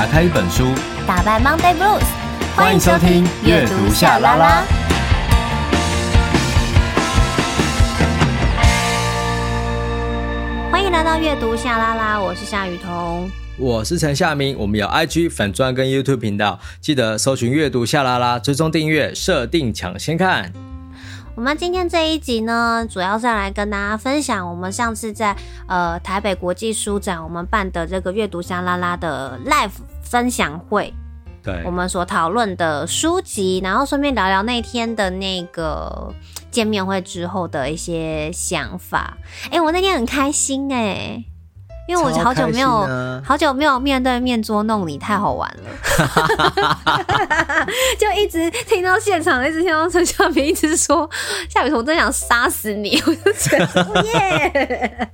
打开一本书，打败 Monday Blues。欢迎收听阅读夏拉拉。欢迎来到阅读夏拉拉，我是夏雨桐，我是陈夏明。我们有 IG 粉专跟 YouTube 频道，记得搜寻阅读夏拉拉，追踪订阅，设定抢先看。我们今天这一集呢，主要是来跟大家分享我们上次在呃台北国际书展我们办的这个阅读香拉拉的 Live 分享会，对，我们所讨论的书籍，然后顺便聊聊那天的那个见面会之后的一些想法。哎、欸，我那天很开心哎、欸。因为我好久没有、啊、好久没有面对面捉弄你，太好玩了，就一直听到现场，一直听到陈夏明一直说夏雨桐真想杀死你，我就觉得耶，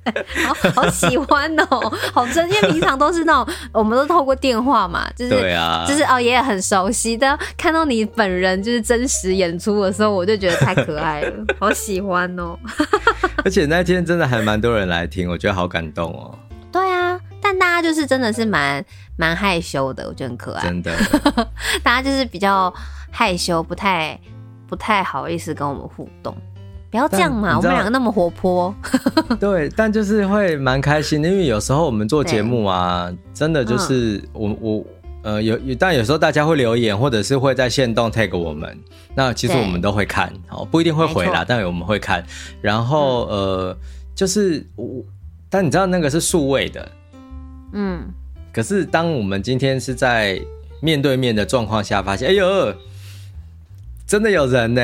好好喜欢哦、喔，好真，因为平常都是那种我们都透过电话嘛，就是对啊，就是哦也很熟悉但，看到你本人就是真实演出的时候，我就觉得太可爱了，好喜欢哦、喔，而且那天真的还蛮多人来听，我觉得好感动哦、但大家就是真的是蛮蛮害羞的，我觉得很可爱。真的，大家就是比较害羞，不太不太好意思跟我们互动。不要这样嘛，我们两个那么活泼。对，但就是会蛮开心的，因为有时候我们做节目啊，真的就是我我呃有有，但有时候大家会留言，或者是会在线动 tag 我们，那其实我们都会看，哦，不一定会回啦，但我们会看。然后呃，就是我。但你知道那个是数位的，嗯，可是当我们今天是在面对面的状况下，发现，哎呦，真的有人呢，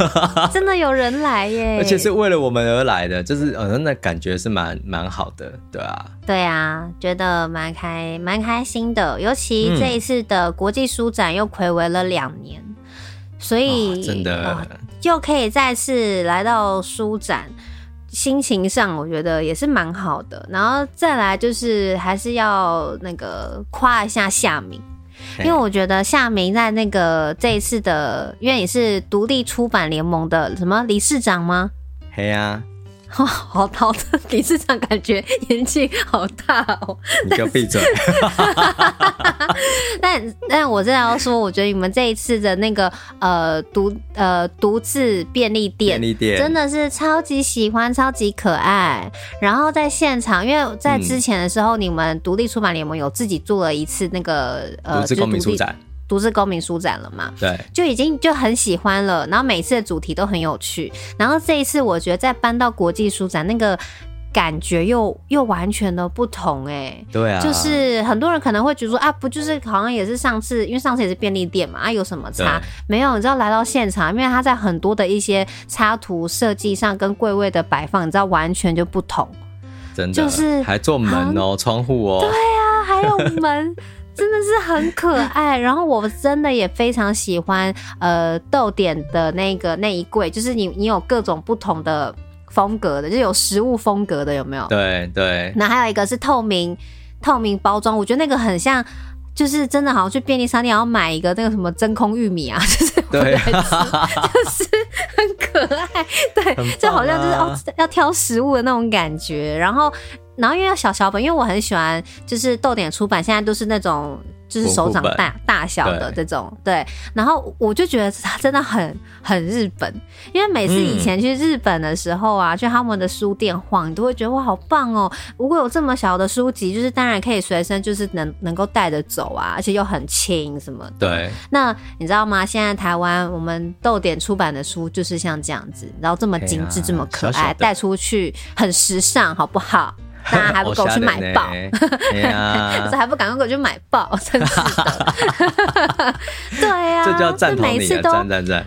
真的有人来耶，而且是为了我们而来的，就是呃，那感觉是蛮蛮好的，对啊，对啊，觉得蛮开蛮开心的，尤其这一次的国际书展又暌违了两年，所以、哦、真的。又可以再次来到书展。心情上我觉得也是蛮好的，然后再来就是还是要那个夸一下夏明，因为我觉得夏明在那个这一次的，因为你是独立出版联盟的什么理事长吗？嘿呀。好好的理事长感觉年纪好大哦，你就闭嘴。但但我真的要说，我觉得你们这一次的那个呃独呃独自便利店，便利店真的是超级喜欢，超级可爱。然后在现场，因为在之前的时候，嗯、你们独立出版联盟有自己做了一次那个呃，独自公民书展。独自公民书展了嘛？对，就已经就很喜欢了。然后每次的主题都很有趣。然后这一次，我觉得再搬到国际书展，那个感觉又又完全的不同哎、欸。对啊，就是很多人可能会觉得说啊，不就是好像也是上次，因为上次也是便利店嘛，啊有什么差？没有，你知道来到现场，因为它在很多的一些插图设计上跟柜位的摆放，你知道完全就不同。真的，就是还做门哦，窗户哦。对啊，还有门。真的是很可爱，然后我真的也非常喜欢，呃，豆点的那个那一柜，就是你你有各种不同的风格的，就有食物风格的，有没有？对对。那还有一个是透明透明包装，我觉得那个很像，就是真的好像去便利商店要买一个那个什么真空玉米啊，就是对，就是很可爱，对，啊、就好像就是哦要挑食物的那种感觉，然后。然后因为要小小本，因为我很喜欢，就是豆点出版现在都是那种就是手掌大大小的这种，对，对。然后我就觉得它真的很很日本，因为每次以前去日本的时候啊，嗯、去他们的书店晃，你都会觉得哇好棒哦！如果有这么小的书籍，就是当然可以随身，就是能能够带着走啊，而且又很轻什么的。对。那你知道吗？现在台湾我们豆点出版的书就是像这样子，然后这么精致，啊、这么可爱，带出去很时尚，好不好？大家 还不够去买爆，可是 还不赶快过去买爆，真是的。对呀、啊，这叫赞同你，赞赞赞，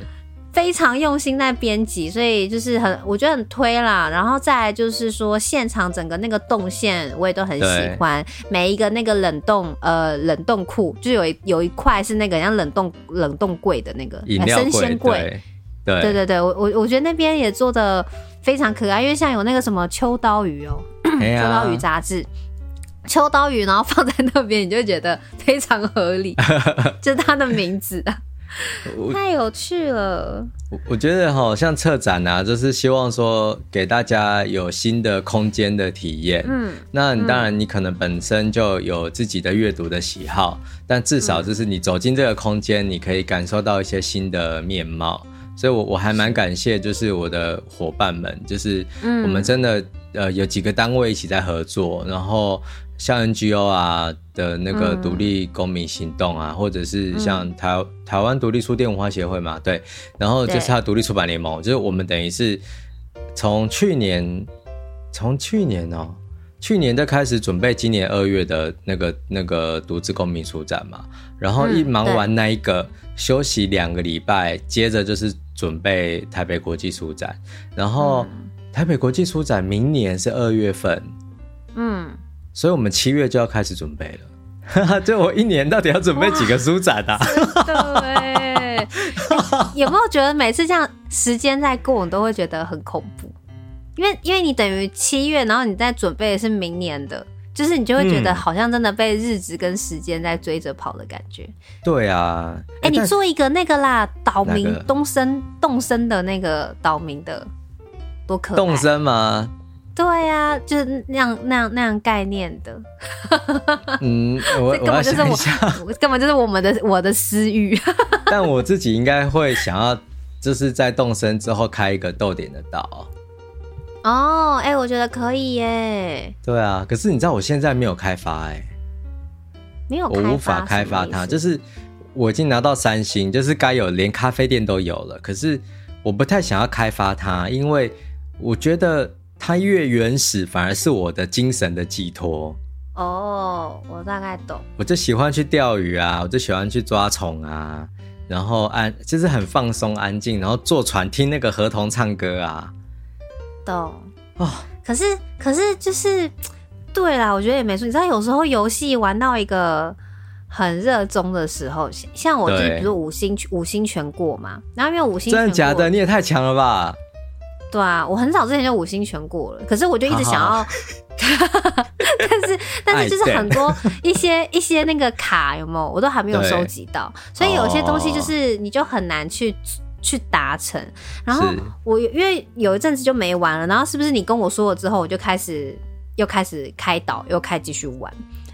非常用心在编辑，所以就是很，我觉得很推啦。然后再来就是说，现场整个那个动线我也都很喜欢，每一个那个冷冻呃冷冻库，就有一有一块是那个像冷冻冷冻柜的那个生鲜柜。对。对。对对，我我我觉得那边也做的非常可爱，因为像有那个什么秋刀鱼哦、喔，秋刀鱼杂志，秋刀鱼，然后放在那边，你就觉得非常合理，就是它的名字。太有趣了。我我觉得哈，像策展啊，就是希望说给大家有新的空间的体验。嗯，那你当然你可能本身就有自己的阅读的喜好，嗯，但至少就是你走进这个空间，你可以感受到一些新的面貌。所以我，我我还蛮感谢，就是我的伙伴们，就是我们真的呃有几个单位一起在合作，然后。像 NGO 啊的那个独立公民行动啊，嗯、或者是像台、嗯、台湾独立书店文化协会嘛，对，然后就是它独立出版联盟，就是我们等于是从去年，从去年哦，去年就开始准备今年二月的那个那个独自公民书展嘛，然后一忙完那一个，嗯、休息两个礼拜，接着就是准备台北国际书展，然后台北国际书展明年是二月份，嗯。所以我们七月就要开始准备了，哈哈，就我一年到底要准备几个书展啊？对，有没有觉得每次这样时间在过，我都会觉得很恐怖？因为因为你等于七月，然后你在准备的是明年的，就是你就会觉得好像真的被日子跟时间在追着跑的感觉。对啊，哎、欸，你做一个那个啦，岛民东升动身的那个岛民的，多可爱！动身吗？对呀、啊，就是那样那样那样概念的。嗯，我根本就是我，我根本就是我们的我的私欲。但我自己应该会想要，就是在动身之后开一个逗点的岛。哦，哎、欸，我觉得可以耶。对啊，可是你知道我现在没有开发哎，没有，我无法开发它。就是我已经拿到三星，就是该有连咖啡店都有了，可是我不太想要开发它，因为我觉得。它越原始，反而是我的精神的寄托。哦，我大概懂。我就喜欢去钓鱼啊，我就喜欢去抓虫啊，然后安就是很放松、安静，然后坐船听那个河童唱歌啊。懂哦。可是，可是就是，对啦，我觉得也没错。你知道，有时候游戏玩到一个很热衷的时候，像我就比如五星五星全过嘛，然后因为五星真的假的？你也太强了吧！对啊，我很早之前就五星全过了，可是我就一直想要，但是但是就是很多一些一些那个卡有没有，我都还没有收集到，所以有些东西就是你就很难去去达成。然后我因为有一阵子就没玩了，然后是不是你跟我说了之后，我就开始又开始开岛，又开始继续玩。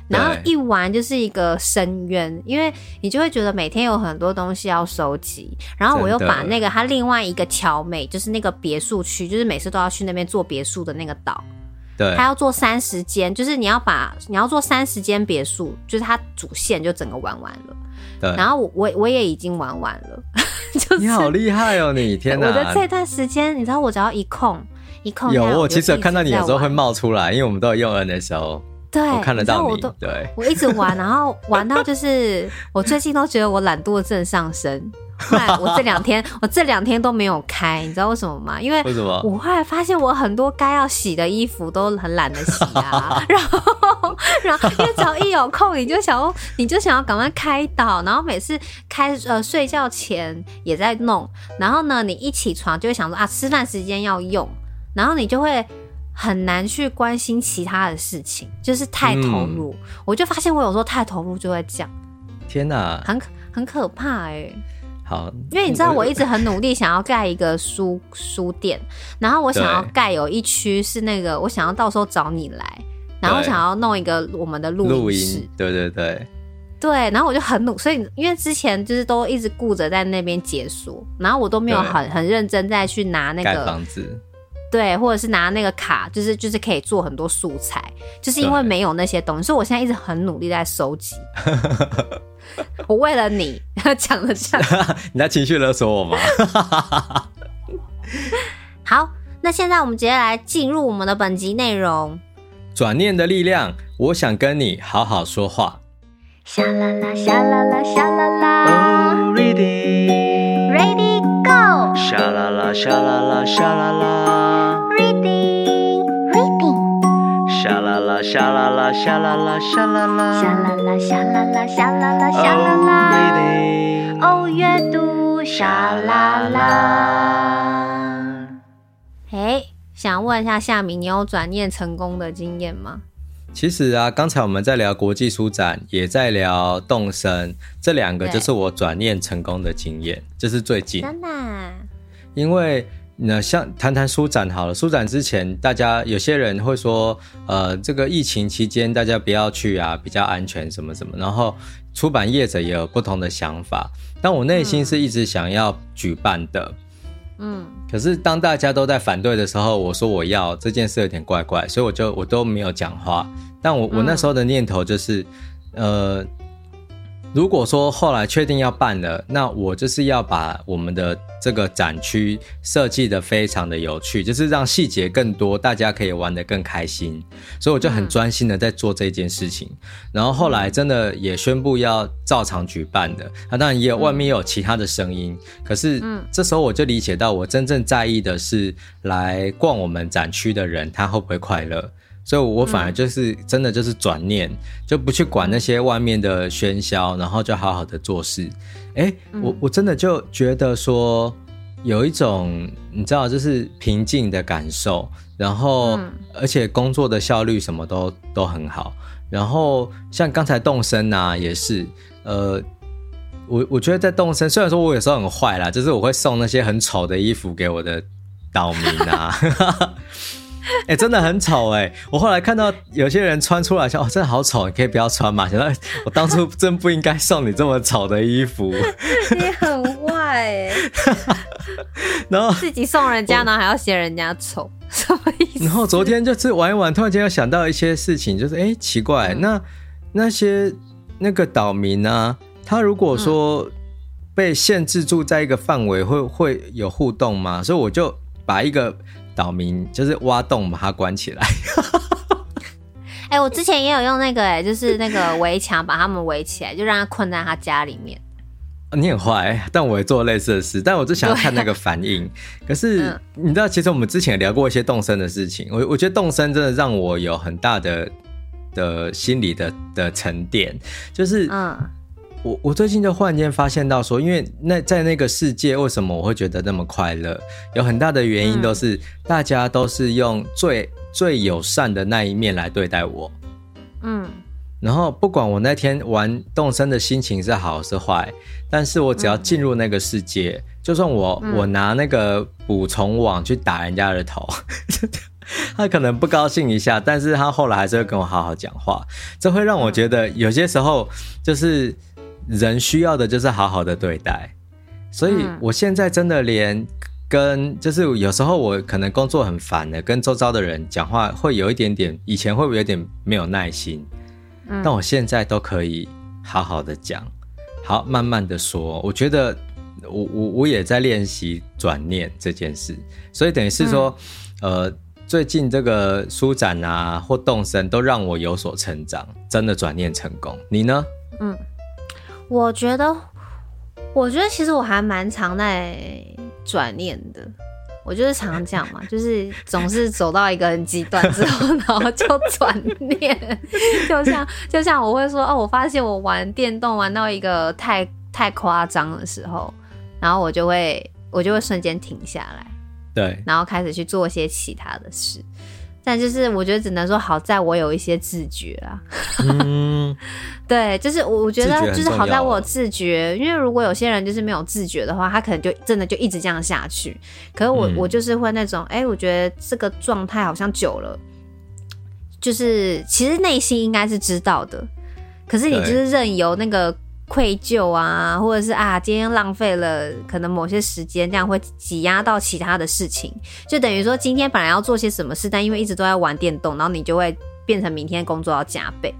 然后一玩就是一个深渊，因为你就会觉得每天有很多东西要收集。然后我又把那个他另外一个桥美，就是那个别墅区，就是每次都要去那边做别墅的那个岛，对，他要做三十间，就是你要把你要做三十间别墅，就是它主线就整个玩完了。对，然后我我我也已经玩完了，就是你好厉害哦，你天哪！我的这段时间，你知道我只要一空一空，有我其实有看到你有时候会冒出来，因为我们都有用 NSO。对，我看得到你，对，我一直玩，然后玩到就是我最近都觉得我懒惰症上升。后来我这两天，我这两天都没有开，你知道为什么吗？因为为什么？我后来发现我很多该要洗的衣服都很懒得洗啊。然后，然后因为只要一有空，你就想要，你就想要赶快开导，然后每次开呃睡觉前也在弄，然后呢，你一起床就会想说啊，吃饭时间要用，然后你就会。很难去关心其他的事情，就是太投入。嗯、我就发现我有时候太投入就会这样。天哪，很很可怕哎、欸。好，因为你知道我一直很努力想要盖一个书书店，然后我想要盖有一区是那个，我想要到时候找你来，然后想要弄一个我们的录音室。对对对。对，然后我就很努，所以因为之前就是都一直顾着在那边解锁，然后我都没有很很认真再去拿那个房子。对，或者是拿那个卡，就是就是可以做很多素材，就是因为没有那些东西，所以我现在一直很努力在收集。我为了你 讲了讲，你在情绪勒索我吗？好，那现在我们直接下来进入我们的本集内容。转念的力量，我想跟你好好说话。沙啦啦，沙啦啦，沙啦啦。Oh, ready, ready, go。沙啦啦，沙啦啦，沙啦啦。沙啦啦，沙啦啦，沙啦啦，沙啦啦，沙啦啦，沙啦啦，沙啦啦。哦，阅读沙啦啦。哎，想问一下夏明，你有转念成功的经验吗？其实啊，刚才我们在聊国际书展，也在聊动身，这两个就是我转念成功的经验，这、就是最近。真的？因为那像谈谈书展好了，书展之前，大家有些人会说，呃，这个疫情期间大家不要去啊，比较安全什么什么。然后出版业者也有不同的想法，但我内心是一直想要举办的。嗯，可是当大家都在反对的时候，我说我要这件事有点怪怪，所以我就我都没有讲话。但我我那时候的念头就是，呃。如果说后来确定要办了，那我就是要把我们的这个展区设计的非常的有趣，就是让细节更多，大家可以玩得更开心。所以我就很专心的在做这件事情。嗯、然后后来真的也宣布要照常举办的，那当然也有外面也有其他的声音。可是，这时候我就理解到，我真正在意的是来逛我们展区的人，他会不会快乐。所以，我反而就是真的就是转念，就不去管那些外面的喧嚣，然后就好好的做事。哎，我我真的就觉得说，有一种你知道，就是平静的感受，然后而且工作的效率什么都都很好。然后像刚才动身啊，也是，呃，我我觉得在动身，虽然说我有时候很坏啦，就是我会送那些很丑的衣服给我的岛民啊。哎、欸，真的很丑哎！我后来看到有些人穿出来说，哦，真的好丑，你可以不要穿嘛。想到 我当初真不应该送你这么丑的衣服。你很坏哎！然后自己送人家呢，还要嫌人家丑，什么意思？然后昨天就是玩一玩，突然间又想到一些事情，就是哎、欸，奇怪，那那些那个岛民呢？他如果说被限制住在一个范围，会会有互动吗？所以我就把一个。岛民就是挖洞把它关起来。哎、欸，我之前也有用那个、欸，哎，就是那个围墙把他们围起来，就让他困在他家里面。你很坏，但我也做类似的事，但我就想要看那个反应。可是、嗯、你知道，其实我们之前也聊过一些动身的事情。我我觉得动身真的让我有很大的的心理的的沉淀，就是嗯。我我最近就忽然间发现到说，因为那在那个世界，为什么我会觉得那么快乐？有很大的原因都是大家都是用最最友善的那一面来对待我。嗯，然后不管我那天玩动身的心情是好是坏，但是我只要进入那个世界，就算我我拿那个捕虫网去打人家的头，他可能不高兴一下，但是他后来还是会跟我好好讲话。这会让我觉得有些时候就是。人需要的就是好好的对待，所以我现在真的连跟就是有时候我可能工作很烦的，跟周遭的人讲话会有一点点，以前会不会有点没有耐心？但我现在都可以好好的讲，好慢慢的说。我觉得我我我也在练习转念这件事，所以等于是说，呃，最近这个舒展啊或动身都让我有所成长，真的转念成功。你呢？嗯。我觉得，我觉得其实我还蛮常在转念的。我就是常讲嘛，就是总是走到一个很极端之后，然后就转念。就像就像我会说哦，我发现我玩电动玩到一个太太夸张的时候，然后我就会我就会瞬间停下来，对，然后开始去做一些其他的事。但就是我觉得只能说好在我有一些自觉啊，嗯，对，就是我我觉得就是好在我有自觉，因为如果有些人就是没有自觉的话，他可能就真的就一直这样下去。可是我我就是会那种，哎，我觉得这个状态好像久了，就是其实内心应该是知道的，可是你就是任由那个。愧疚啊，或者是啊，今天浪费了可能某些时间，这样会挤压到其他的事情，就等于说今天本来要做些什么事，但因为一直都在玩电动，然后你就会变成明天工作要加倍。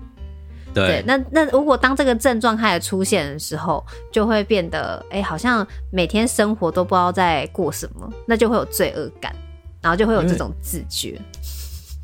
对，那那如果当这个症状开始出现的时候，就会变得哎、欸，好像每天生活都不知道在过什么，那就会有罪恶感，然后就会有这种自觉。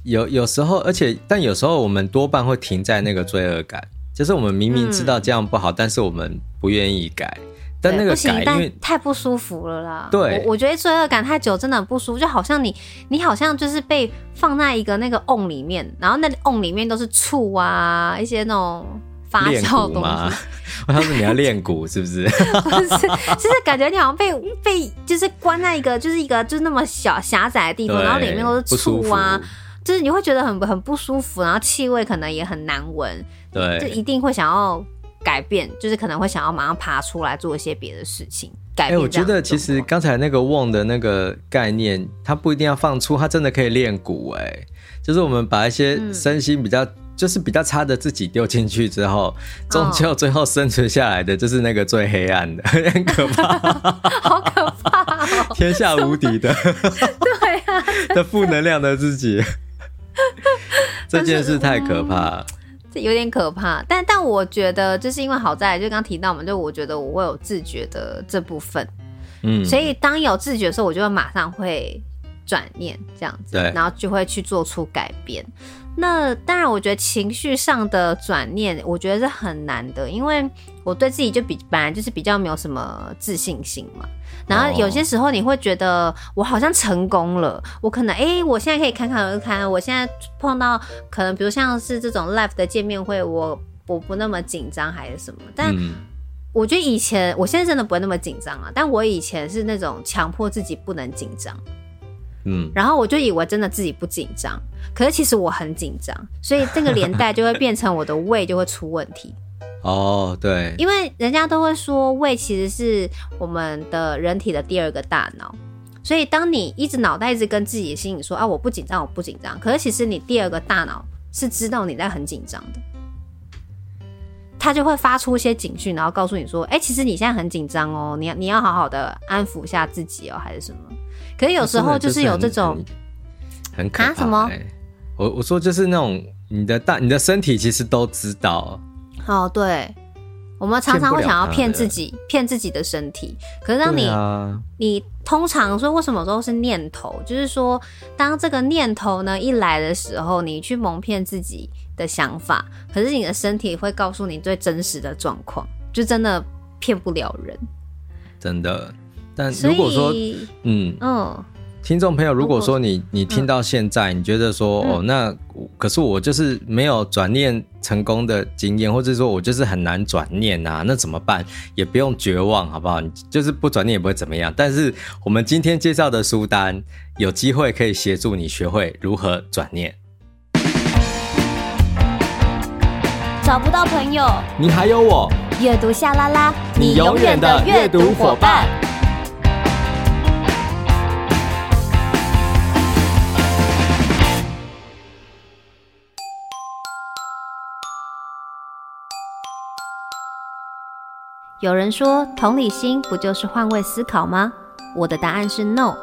有有时候，而且但有时候我们多半会停在那个罪恶感。就是我们明明知道这样不好，嗯、但是我们不愿意改。但那个改，因为太不舒服了啦。对，我，我觉得罪恶感太久真的很不舒服，就好像你，你好像就是被放在一个那个瓮里面，然后那瓮里面都是醋啊，一些那种发酵的东西。我想说你要练鼓是不是？不是，就是感觉你好像被被就是关在一个就是一个就是那么小狭窄的地方，然后里面都是醋啊。就是你会觉得很很不舒服，然后气味可能也很难闻，对，就一定会想要改变，就是可能会想要马上爬出来做一些别的事情。改变。哎、欸，我觉得其实刚才那个瓮的那个概念，它不一定要放出，它真的可以练骨。哎，就是我们把一些身心比较、嗯、就是比较差的自己丢进去之后，终究最后生存下来的就是那个最黑暗的，很可怕，好可怕、哦，天下无敌的，对啊，的负能量的自己，这件事太可怕。这有点可怕，但但我觉得就是因为好在就刚刚提到嘛，就我觉得我会有自觉的这部分，嗯，所以当有自觉的时候，我就会马上会转念这样子，对，然后就会去做出改变。那当然，我觉得情绪上的转念，我觉得是很难的，因为我对自己就比本来就是比较没有什么自信心嘛。然后有些时候你会觉得我好像成功了，我可能哎、欸，我现在可以侃侃而谈，我现在碰到可能比如像是这种 live 的见面会，我我不那么紧张还是什么。但我觉得以前，我现在真的不会那么紧张啊。但我以前是那种强迫自己不能紧张。嗯，然后我就以为真的自己不紧张，可是其实我很紧张，所以这个连带就会变成我的胃就会出问题。哦，对，因为人家都会说胃其实是我们的人体的第二个大脑，所以当你一直脑袋一直跟自己的心里说啊，我不紧张，我不紧张，可是其实你第二个大脑是知道你在很紧张的，他就会发出一些警讯，然后告诉你说，哎，其实你现在很紧张哦，你要你要好好的安抚一下自己哦，还是什么？可是有时候就是有这种很可怕、欸、什么？我我说就是那种你的大你的身体其实都知道。哦，对，我们常常会想要骗自己，骗自己的身体。可是当你、啊、你通常说为什么说是念头？就是说当这个念头呢一来的时候，你去蒙骗自己的想法，可是你的身体会告诉你最真实的状况，就真的骗不了人。真的。但如果说，嗯嗯，听众朋友，如果说你你听到现在，你觉得说哦，那可是我就是没有转念成功的经验，或者说我就是很难转念啊，那怎么办？也不用绝望，好不好？你就是不转念也不会怎么样。但是我们今天介绍的书单，有机会可以协助你学会如何转念。找不到朋友，你还有我，阅读夏拉拉，你永远的阅读伙伴。有人说，同理心不就是换位思考吗？我的答案是 no。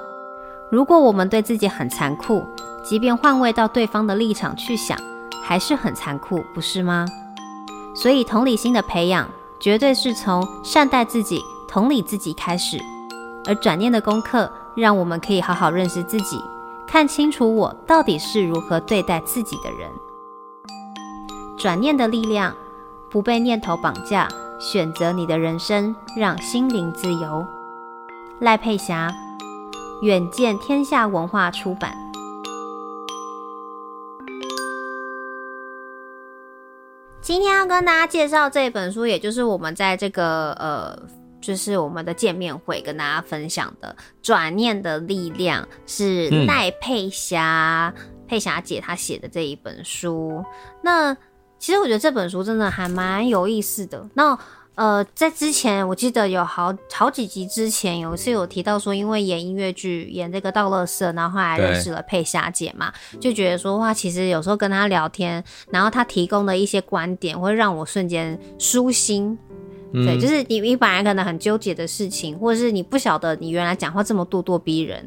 如果我们对自己很残酷，即便换位到对方的立场去想，还是很残酷，不是吗？所以，同理心的培养，绝对是从善待自己、同理自己开始。而转念的功课，让我们可以好好认识自己，看清楚我到底是如何对待自己的人。转念的力量，不被念头绑架。选择你的人生，让心灵自由。赖佩霞，远见天下文化出版。今天要跟大家介绍这本书，也就是我们在这个呃，就是我们的见面会跟大家分享的《转念的力量》，是赖佩霞、嗯、佩霞姐她写的这一本书。那其实我觉得这本书真的还蛮有意思的。那呃，在之前我记得有好好几集之前有一次有提到说，因为演音乐剧演这个道乐社，然后后来认识了佩霞姐嘛，就觉得说哇，其实有时候跟她聊天，然后她提供的一些观点会让我瞬间舒心。嗯、对，就是你你本来可能很纠结的事情，或者是你不晓得你原来讲话这么咄咄逼人，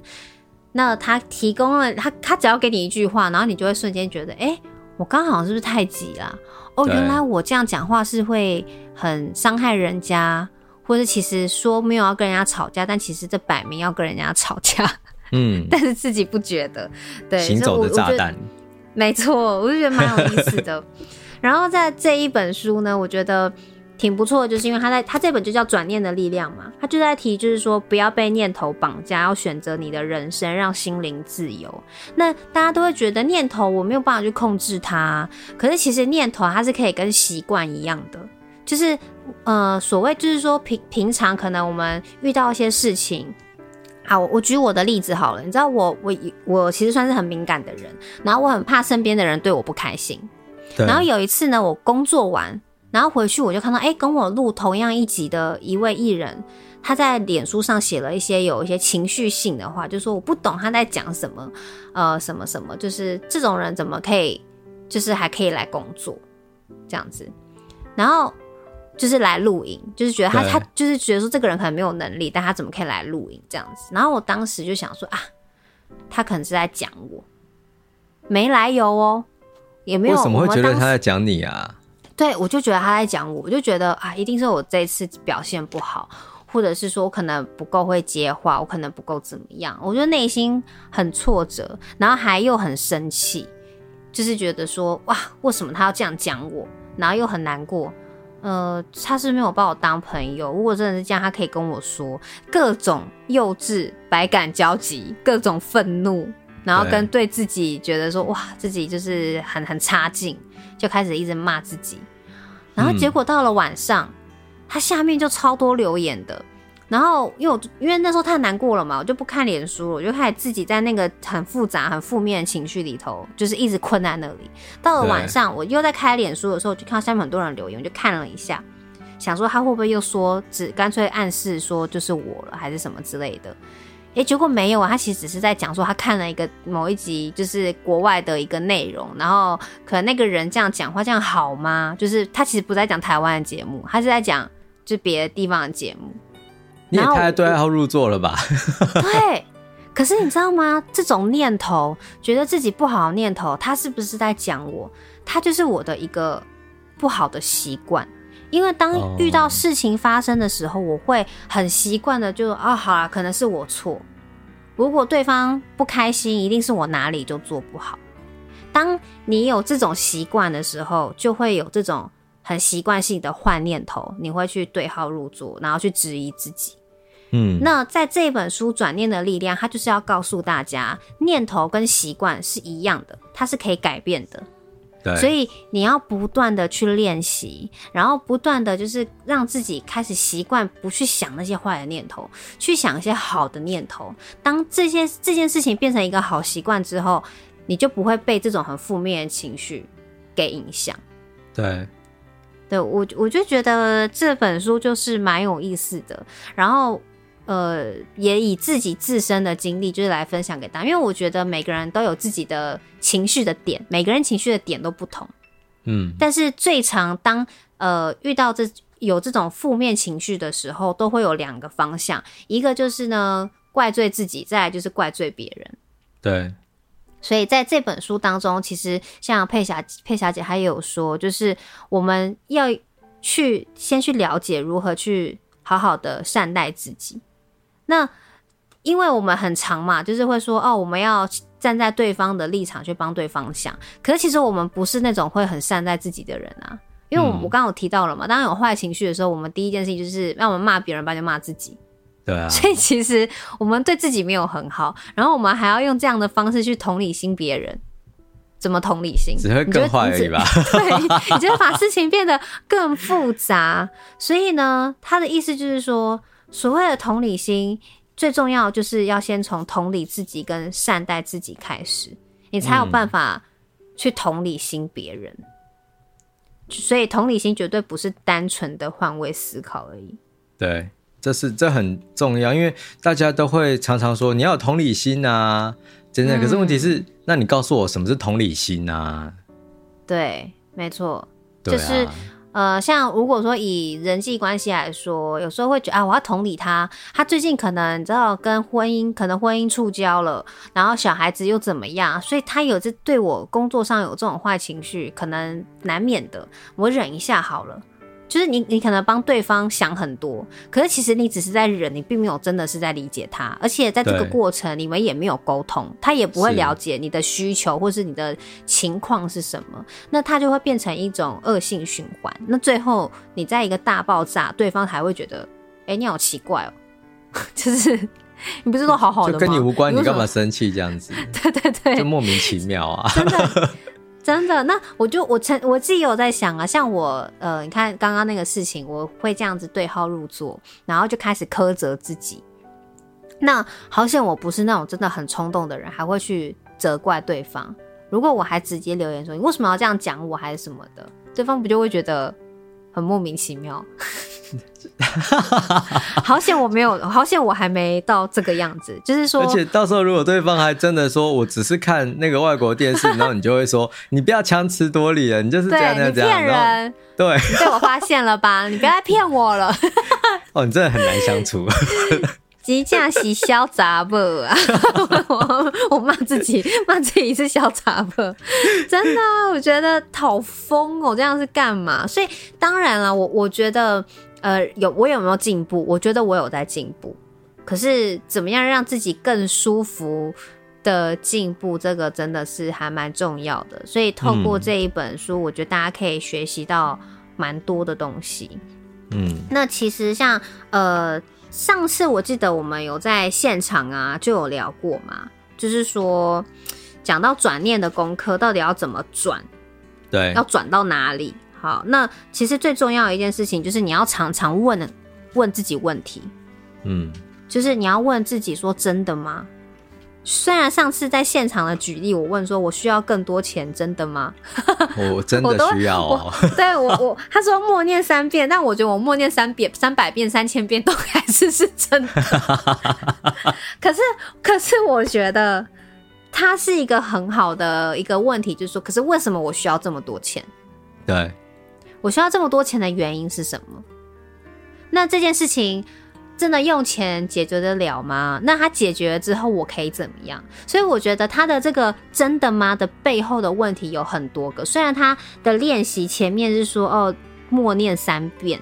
那他提供了他他只要给你一句话，然后你就会瞬间觉得，哎、欸，我刚好是不是太急了？哦，原来我这样讲话是会很伤害人家，或者其实说没有要跟人家吵架，但其实这摆明要跟人家吵架。嗯，但是自己不觉得，对，行走的炸弹，没错，我就觉得蛮有意思的。然后在这一本书呢，我觉得。挺不错的，就是因为他在他这本就叫《转念的力量》嘛，他就在提，就是说不要被念头绑架，要选择你的人生，让心灵自由。那大家都会觉得念头我没有办法去控制它，可是其实念头它是可以跟习惯一样的，就是呃，所谓就是说平平常可能我们遇到一些事情，好，我举我的例子好了。你知道我我我其实算是很敏感的人，然后我很怕身边的人对我不开心。然后有一次呢，我工作完，然后回去我就看到，哎，跟我录同样一集的一位艺人，他在脸书上写了一些有一些情绪性的话，就说我不懂他在讲什么，呃，什么什么，就是这种人怎么可以，就是还可以来工作这样子，然后。就是来录影，就是觉得他他就是觉得说这个人可能没有能力，但他怎么可以来录影这样子？然后我当时就想说啊，他可能是在讲我，没来由哦，也没有。为什么会觉得他在讲你啊？对，我就觉得他在讲我，我就觉得啊，一定是我这一次表现不好，或者是说我可能不够会接话，我可能不够怎么样，我觉得内心很挫折，然后还又很生气，就是觉得说哇，为什么他要这样讲我？然后又很难过。呃，他是没有把我当朋友。如果真的是这样，他可以跟我说各种幼稚、百感交集、各种愤怒，然后跟对自己觉得说哇，自己就是很很差劲，就开始一直骂自己。然后结果到了晚上，嗯、他下面就超多留言的。然后，因为我因为那时候太难过了嘛，我就不看脸书了，我就开始自己在那个很复杂、很负面的情绪里头，就是一直困在那里。到了晚上，我又在开脸书的时候，就看到下面很多人留言，我就看了一下，想说他会不会又说，只干脆暗示说就是我了，还是什么之类的。诶，结果没有啊，他其实只是在讲说他看了一个某一集，就是国外的一个内容，然后可能那个人这样讲话这样好吗？就是他其实不在讲台湾的节目，他是在讲就别的地方的节目。你也太对号入座了吧？对，可是你知道吗？这种念头，觉得自己不好的念头，他是不是在讲我？他就是我的一个不好的习惯。因为当遇到事情发生的时候，我会很习惯的就啊，好啊，可能是我错。如果对方不开心，一定是我哪里就做不好。当你有这种习惯的时候，就会有这种很习惯性的坏念头，你会去对号入座，然后去质疑自己。嗯，那在这本书《转念的力量》，它就是要告诉大家，念头跟习惯是一样的，它是可以改变的。对，所以你要不断的去练习，然后不断的就是让自己开始习惯不去想那些坏的念头，去想一些好的念头。当这些这件事情变成一个好习惯之后，你就不会被这种很负面的情绪给影响。对。对，我我就觉得这本书就是蛮有意思的，然后。呃，也以自己自身的经历，就是来分享给大家，因为我觉得每个人都有自己的情绪的点，每个人情绪的点都不同，嗯，但是最常当呃遇到这有这种负面情绪的时候，都会有两个方向，一个就是呢怪罪自己，再来就是怪罪别人，对，所以在这本书当中，其实像佩霞佩霞姐还有说，就是我们要去先去了解如何去好好的善待自己。那，因为我们很长嘛，就是会说哦，我们要站在对方的立场去帮对方想。可是其实我们不是那种会很善待自己的人啊。因为我我刚刚有提到了嘛，当有坏情绪的时候，我们第一件事情就是让我们骂别人，不就骂自己。对啊。所以其实我们对自己没有很好，然后我们还要用这样的方式去同理心别人。怎么同理心？只会更坏而已吧？对，你觉得把事情变得更复杂。所以呢，他的意思就是说。所谓的同理心，最重要就是要先从同理自己跟善待自己开始，你才有办法去同理心别人。嗯。所以同理心绝对不是单纯的换位思考而已。对，这是这很重要，因为大家都会常常说你要有同理心啊，真的。可是问题是，嗯，那你告诉我什么是同理心啊？对，没错，啊，就是。呃，像如果说以人际关系来说，有时候会觉得啊，我要同理他，他最近可能你知道跟婚姻可能婚姻触礁了，然后小孩子又怎么样，所以他有这对我工作上有这种坏情绪，可能难免的，我忍一下好了。就是你，你可能帮对方想很多，可是其实你只是在忍，你并没有真的是在理解他，而且在这个过程你们也没有沟通，他也不会了解你的需求或是你的情况是什么，那他就会变成一种恶性循环。那最后你在一个大爆炸，对方还会觉得，哎、欸，你好奇怪哦，就是你不是都好好的吗？就跟你无关，你干嘛生气这样子？对对对，就莫名其妙啊，真的。真的，那我就我曾我自己有在想啊，像我呃，你看刚刚那个事情，我会这样子对号入座，然后就开始苛责自己。那好险我不是那种真的很冲动的人，还会去责怪对方。如果我还直接留言说你为什么要这样讲我，还是什么的，对方不就会觉得很莫名其妙？好险我没有，好险我还没到这个样子。就是说，而且到时候如果对方还真的说我只是看那个外国电视，然后你就会说你不要强词夺理了，你就是这样这样这样，骗人。对，你被我发现了吧？你不要再骗我了。哦，你真的很难相处。即将是小杂不啊！我 我骂自己，骂自己是小杂不，真的，我觉得好疯哦！这样是干嘛？所以当然了，我我觉得，呃，有我有没有进步？我觉得我有在进步。可是怎么样让自己更舒服的进步，这个真的是还蛮重要的。所以透过这一本书，嗯、我觉得大家可以学习到蛮多的东西。嗯，那其实像呃。上次我记得我们有在现场啊，就有聊过嘛，就是说讲到转念的功课到底要怎么转，对，要转到哪里？好，那其实最重要的一件事情就是你要常常问问自己问题，嗯，就是你要问自己说真的吗？虽然上次在现场的举例，我问说：“我需要更多钱，真的吗？” 我真的需要哦。我对我我他说默念三遍，但我觉得我默念三遍、三百遍、三千遍都还是是真的。可是可是我觉得它是一个很好的一个问题，就是说，可是为什么我需要这么多钱？对，我需要这么多钱的原因是什么？那这件事情。真的用钱解决得了吗？那他解决了之后，我可以怎么样？所以我觉得他的这个“真的吗”的背后的问题有很多个。虽然他的练习前面是说哦，默念三遍，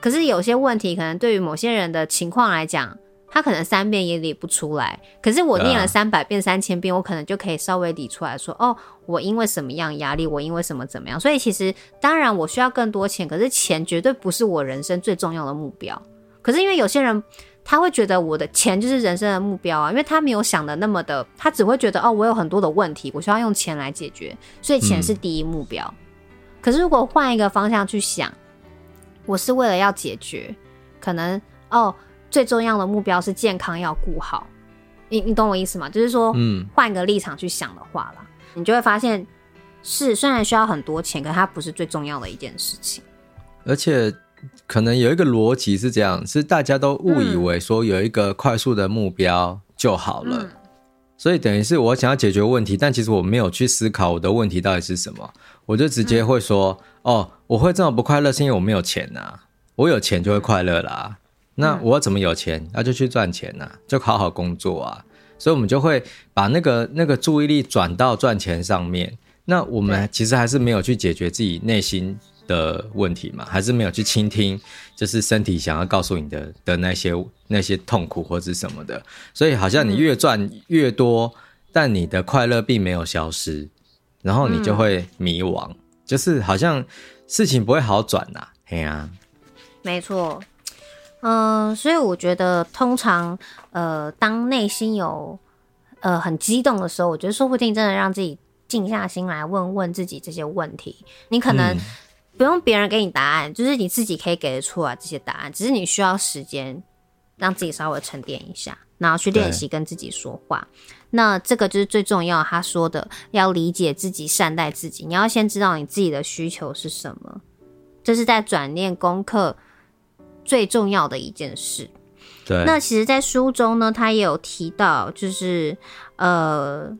可是有些问题可能对于某些人的情况来讲，他可能三遍也理不出来。可是我念了三百遍、三千遍，我可能就可以稍微理出来说哦，我因为什么样压力，我因为什么怎么样。所以其实当然我需要更多钱，可是钱绝对不是我人生最重要的目标。可是因为有些人他会觉得我的钱就是人生的目标啊，因为他没有想的那么的，他只会觉得哦，我有很多的问题，我需要用钱来解决，所以钱是第一目标。嗯。可是如果换一个方向去想，我是为了要解决，可能哦，最重要的目标是健康要顾好，你你懂我意思吗？就是说，嗯，换一个立场去想的话啦，你就会发现是虽然需要很多钱，可它不是最重要的一件事情，而且。可能有一个逻辑是这样，是大家都误以为说有一个快速的目标就好了，嗯、所以等于是我想要解决问题，但其实我没有去思考我的问题到底是什么，我就直接会说，嗯、哦，我会这么不快乐是因为我没有钱呐、啊，我有钱就会快乐啦，那我怎么有钱？那就去赚钱呐、啊，就好好工作啊，所以我们就会把那个那个注意力转到赚钱上面，那我们其实还是没有去解决自己内心的问题嘛，还是没有去倾听，就是身体想要告诉你的的那些那些痛苦或者什么的，所以好像你越赚越多，嗯、但你的快乐并没有消失，然后你就会迷惘，嗯、就是好像事情不会好转呐、啊，嘿啊，没错，嗯、呃，所以我觉得通常呃，当内心有呃很激动的时候，我觉得说不定真的让自己静下心来问问自己这些问题，你可能、嗯。不用别人给你答案，就是你自己可以给得出来这些答案。只是你需要时间，让自己稍微沉淀一下，然后去练习跟自己说话。那这个就是最重要。他说的要理解自己，善待自己。你要先知道你自己的需求是什么，这是在转念功课最重要的一件事。对。那其实，在书中呢，他也有提到，就是呃，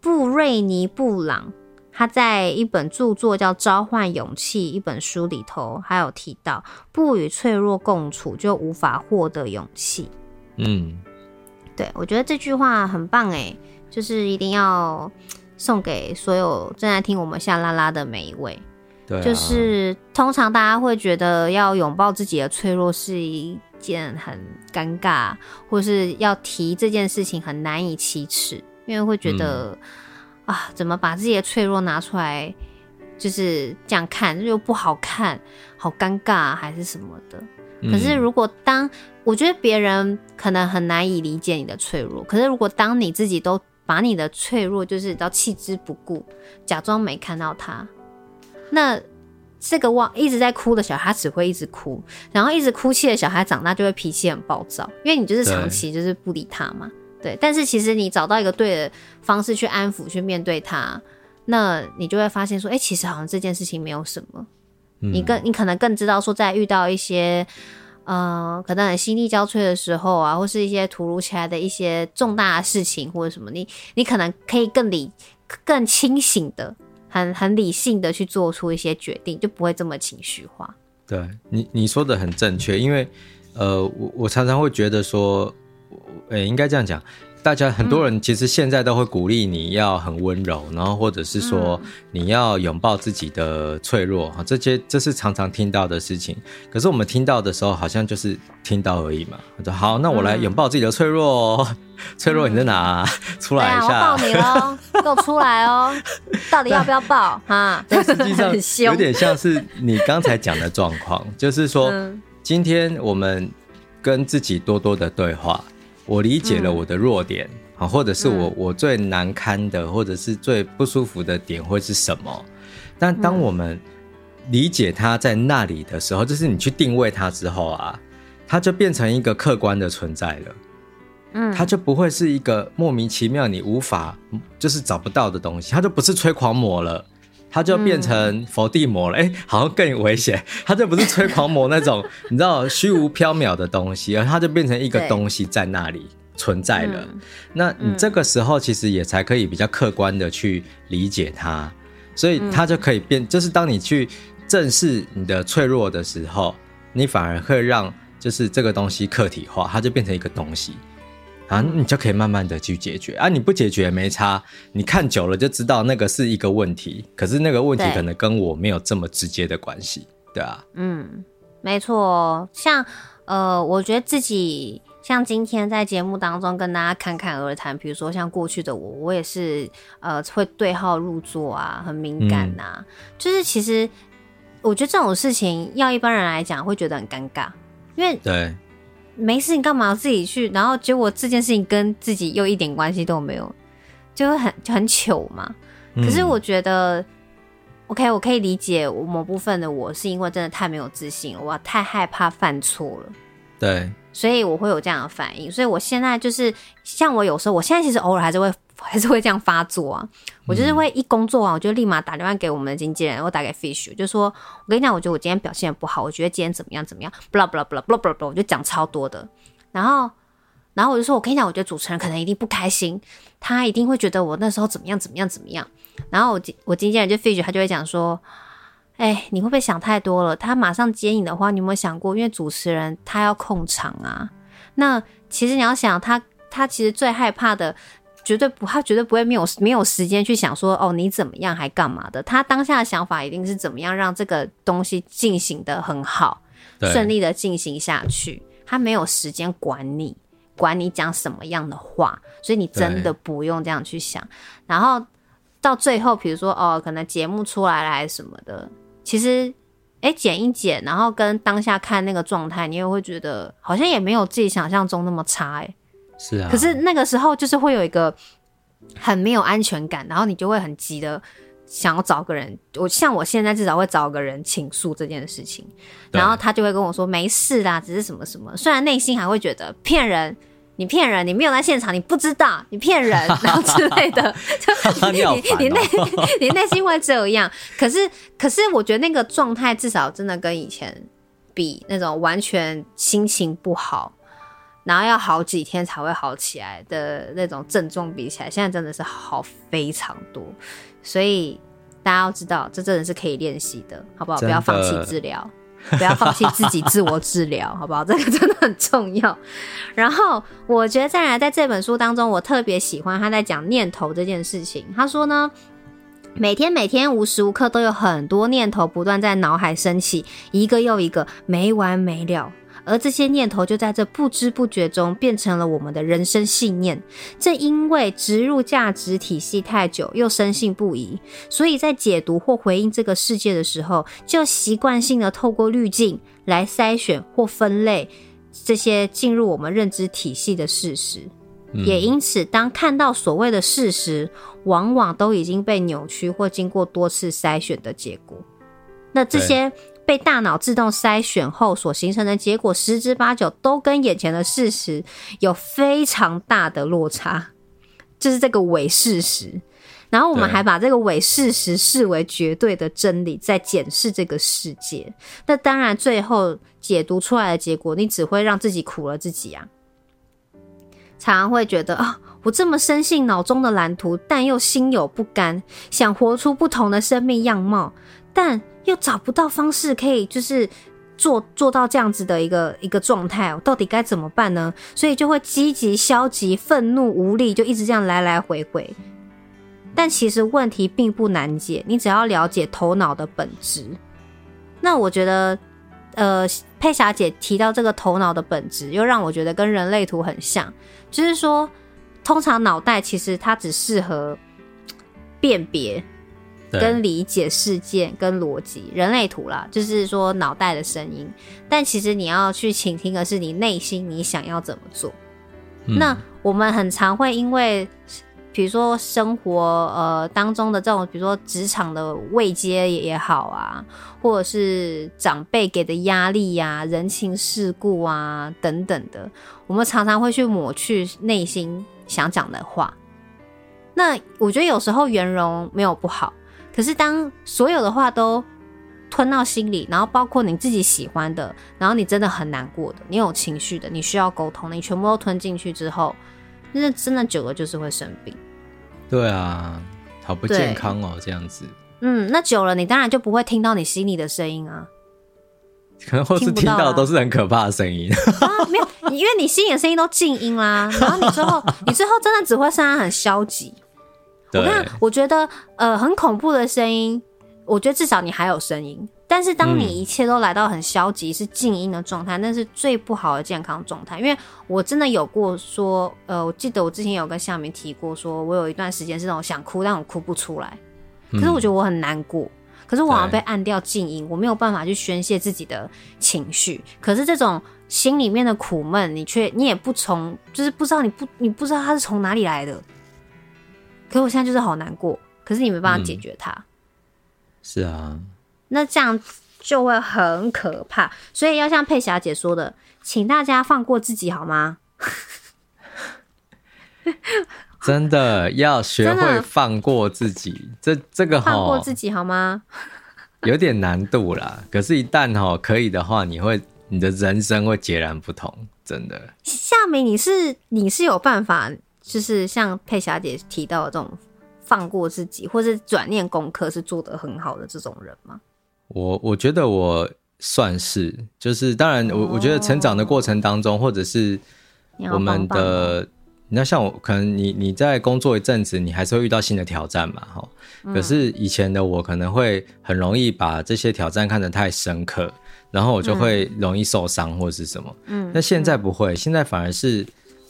布瑞尼布朗。他在一本著作叫《召唤勇气》一本书里头，还有提到不与脆弱共处，就无法获得勇气。嗯，对，我觉得这句话很棒诶，就是一定要送给所有正在听我们下拉拉的每一位。对啊，就是通常大家会觉得要拥抱自己的脆弱是一件很尴尬，或是要提这件事情很难以启齿，因为会觉得。嗯啊，怎么把自己的脆弱拿出来，就是这样看又不好看，好尴尬还是什么的？可是如果当我觉得别人可能很难以理解你的脆弱，可是如果当你自己都把你的脆弱就是到弃之不顾，假装没看到他，那这个忘一直在哭的小孩，他只会一直哭，然后一直哭泣的小孩长大就会脾气很暴躁，因为你就是长期就是不理他嘛。对，但是其实你找到一个对的方式去安抚、去面对他，那你就会发现说，哎、欸，其实好像这件事情没有什么。嗯、你更你可能更知道说，在遇到一些呃可能很心力交瘁的时候啊，或是一些突如其来的一些重大的事情或者什么，你你可能可以更理、更清醒的。很很理性的去做出一些决定，就不会这么情绪化。对你你说的很正确，因为呃，我我常常会觉得说，诶，应该这样讲。大家很多人其实现在都会鼓励你要很温柔，嗯、然后或者是说你要拥抱自己的脆弱啊，这些这是常常听到的事情。可是我们听到的时候，好像就是听到而已嘛。我说好，那我来拥抱自己的脆弱哦。嗯、脆弱你在哪？啊、出来一下。啊、我抱你喽，给我出来哦。到底要不要抱？哈，但实际上 有点像是你刚才讲的状况，就是说、嗯、今天我们跟自己多多的对话。我理解了我的弱点啊，嗯、或者是我、嗯、我最难堪的，或者是最不舒服的点会是什么？但当我们理解它在那里的时候，就是你去定位它之后啊，它就变成一个客观的存在了。嗯，它就不会是一个莫名其妙你无法就是找不到的东西，它就不是催狂魔了。它就变成佛地魔了，哎、好像更危险。它就不是催狂魔那种，你知道虚无缥缈的东西，而它就变成一个东西在那里存在了。嗯、那你这个时候其实也才可以比较客观的去理解它，所以它就可以变，就是当你去正视你的脆弱的时候，你反而会让就是这个东西客体化，它就变成一个东西。啊，你就可以慢慢的去解决啊！你不解决也没差，你看久了就知道那个是一个问题。可是那个问题可能跟我没有这么直接的关系，对，对啊。嗯，没错。像呃，我觉得自己像今天在节目当中跟大家侃侃而谈，比如说像过去的我，我也是呃会对号入座啊，很敏感呐、啊。嗯、就是其实我觉得这种事情要一般人来讲会觉得很尴尬，因为对。没事，你干嘛要自己去？然后结果这件事情跟自己又一点关系都没有，就会很就很糗嘛。可是我觉得、嗯、，OK，我可以理解我某部分的我是因为真的太没有自信了，我太害怕犯错了。对，所以我会有这样的反应。所以我现在就是像我有时候，我现在其实偶尔还是会。还是会这样发作啊！我就是会一工作完，我就立马打电话给我们的经纪人，我打给 Fish，就说：“我跟你讲，我觉得我今天表现不好，我觉得今天怎么样怎么样，blah blah blah blah blah blah，我就讲超多的。然后，然后我就说：我跟你讲，我觉得主持人可能一定不开心，他一定会觉得我那时候怎么样怎么样怎么样。然后我我经纪人就 Fish，他就会讲说：哎，你会不会想太多了？他马上接你的话，你有没有想过？因为主持人他要控场啊。那其实你要想，他他其实最害怕的。”绝对不，他绝对不会没有没有时间去想说哦，你怎么样还干嘛的？他当下的想法一定是怎么样让这个东西进行的很好，顺利的进行下去。他没有时间管你，管你讲什么样的话，所以你真的不用这样去想。然后到最后，比如说哦，可能节目出来了还是什么的，其实哎剪一剪，然后跟当下看那个状态，你也会觉得好像也没有自己想象中那么差哎。是啊，可是那个时候就是会有一个很没有安全感，然后你就会很急的想要找个人。我像我现在至少会找个人倾诉这件事情，然后他就会跟我说没事啦，只是什么什么。虽然内心还会觉得骗人，你骗人，你没有在现场，你不知道，你骗人，然后之类的。就你你内你内心会这样，可是可是我觉得 那个状态至少真的跟以前比，那种完全心情不好。然后要好几天才会好起来的那种症状比起来，现在真的是好非常多。所以大家要知道，这真的是可以练习的，好不好？不要放弃治疗，不要放弃自己自我治疗，好不好？这个真的很重要。然后我觉得再来，在这本书当中，我特别喜欢他在讲念头这件事情。他说呢，每天每天无时无刻都有很多念头不断在脑海升起，一个又一个，没完没了。而这些念头就在这不知不觉中变成了我们的人生信念。正因为植入价值体系太久，又深信不疑，所以在解读或回应这个世界的时候，就习惯性的透过滤镜来筛选或分类这些进入我们认知体系的事实。嗯、也因此，当看到所谓的事实，往往都已经被扭曲或经过多次筛选的结果。那这些被大脑自动筛选后所形成的结果，十之八九都跟眼前的事实有非常大的落差，就是这个伪事实。然后我们还把这个伪事实视为绝对的真理，在检视这个世界。那当然，最后解读出来的结果，你只会让自己苦了自己啊！常常会觉得啊，我这么深信脑中的蓝图，但又心有不甘，想活出不同的生命样貌，但又找不到方式可以就是做做到这样子的一个一个状态，我到底该怎么办呢？所以就会积极、消极、愤怒、无力，就一直这样来来回回。但其实问题并不难解，你只要了解头脑的本质。那我觉得，呃，佩霞姐提到这个头脑的本质，又让我觉得跟人类图很像，就是说，通常脑袋其实它只适合辨别、跟理解事件、跟逻辑。人类图啦，就是说脑袋的声音，但其实你要去倾听的是你内心，你想要怎么做。嗯。那我们很常会因为。比如说生活呃当中的这种，比如说职场的位阶也好啊，或者是长辈给的压力呀、啊、人情世故啊等等的，我们常常会去抹去内心想讲的话。那我觉得有时候圆融没有不好，可是当所有的话都吞到心里，然后包括你自己喜欢的，然后你真的很难过的，你有情绪的，你需要沟通的，你全部都吞进去之后。那真的久了就是会生病，对啊，好不健康哦，这样子。嗯，那久了你当然就不会听到你心里的声音啊，可能或是听到的都是很可怕的声音 啊，没有，因为你心里的声音都静音啦，然后你最后你最后真的只会让它很消极。我看，我觉得呃很恐怖的声音，我觉得至少你还有声音。但是当你一切都来到很消极、是静音的状态，那是最不好的健康状态。因为我真的有过说，呃，我记得我之前有跟夏明提过，说我有一段时间是那种想哭，但我哭不出来。可是我觉得我很难过，可是我好像被按掉静音，我没有办法去宣泄自己的情绪。可是这种心里面的苦闷，你却你也不从，就是不知道你不你不知道它是从哪里来的。可是我现在就是好难过，可是你没办法解决它。嗯、是啊。那这样就会很可怕，所以要像佩霞姐说的，请大家放过自己好吗？真的要学会放过自己，这这个放过自己好吗？有点难度啦，可是，一旦哈可以的话，你会你的人生会截然不同，真的。夏明，你是你是有办法，就是像佩霞姐提到的这种放过自己，或是转念功课是做得很好的这种人吗？我我觉得我算是，就是当然我，我我觉得成长的过程当中，或者是我们的，你要像我，可能你你在工作一阵子，你还是会遇到新的挑战嘛，哈。可是以前的我可能会很容易把这些挑战看得太深刻，然后我就会容易受伤或是什么。嗯。那现在不会，现在反而是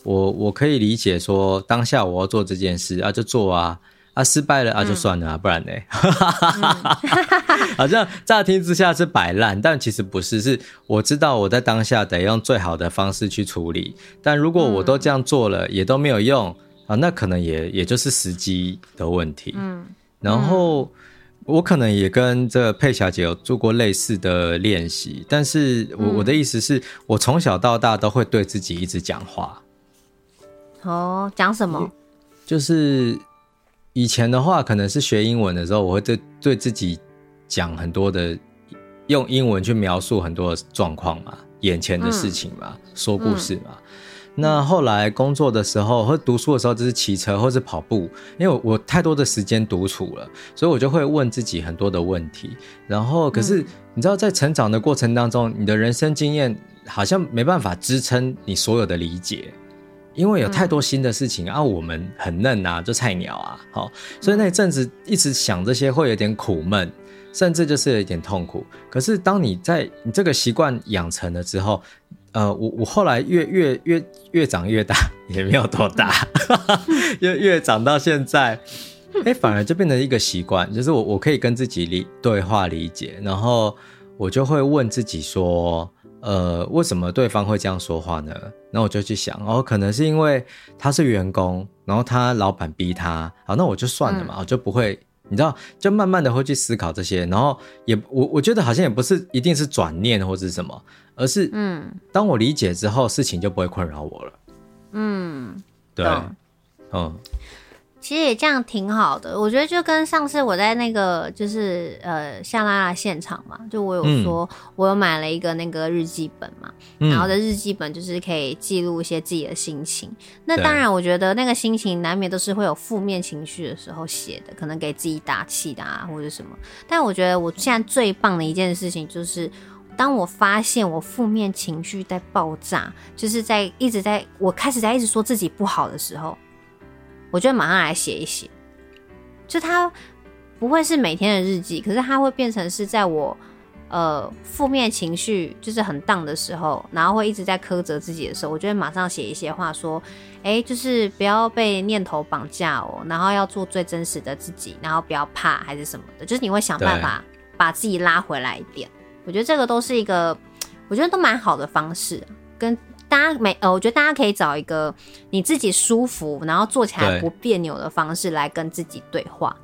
我我可以理解说，当下我要做这件事啊，就做啊。啊，失败了啊，就算了啊，嗯、不然呢？好像乍听之下是摆烂，但其实不是。是我知道我在当下得用最好的方式去处理，但如果我都这样做了，也都没有用啊，那可能也也就是时机的问题。嗯，然后我可能也跟这个佩小姐有做过类似的练习，但是我我的意思是我从小到大都会对自己一直讲话。哦，讲什么？就是。以前的话，可能是学英文的时候，我会对对自己讲很多的，用英文去描述很多的状况嘛，眼前的事情嘛，嗯、说故事嘛。嗯、那后来工作的时候或读书的时候，就是骑车或是跑步，因为我，我太多的时间独处了，所以我就会问自己很多的问题。然后，可是你知道，在成长的过程当中，你的人生经验好像没办法支撑你所有的理解。因为有太多新的事情、嗯、啊，我们很嫩啊，就菜鸟啊，好，所以那一阵子一直想这些会有点苦闷，甚至就是有一点痛苦。可是当你在你这个习惯养成了之后，呃，我我后来越越越越长越大，也没有多大，越越长到现在，哎，反而就变成一个习惯，就是我我可以跟自己理对话理解，然后我就会问自己说。呃，为什么对方会这样说话呢？那我就去想，哦，可能是因为他是员工，然后他老板逼他，好，那我就算了嘛，我、嗯、就不会你知道，就慢慢的会去思考这些，然后也我我觉得好像也不是一定是转念或者是什么，而是嗯，当我理解之后，事情就不会困扰我了。嗯，对，嗯。其实也这样挺好的，我觉得就跟上次我在那个就是呃夏拉拉现场嘛，就我有说、嗯、我有买了一个那个日记本嘛，嗯、然后的日记本就是可以记录一些自己的心情。那当然，我觉得那个心情难免都是会有负面情绪的时候写的，可能给自己打气的啊或者什么。但我觉得我现在最棒的一件事情就是，当我发现我负面情绪在爆炸，就是在一直在我开始在一直说自己不好的时候。我就马上来写一写，就它不会是每天的日记，可是它会变成是在我呃负面情绪就是很 down 的时候，然后会一直在苛责自己的时候，我就会马上写一些话说，哎、欸，就是不要被念头绑架哦，然后要做最真实的自己，然后不要怕还是什么的，就是你会想办法把自己拉回来一点。我觉得这个都是一个，我觉得都蛮好的方式，跟。大家每呃，我觉得大家可以找一个你自己舒服，然后做起来不别扭的方式来跟自己对话。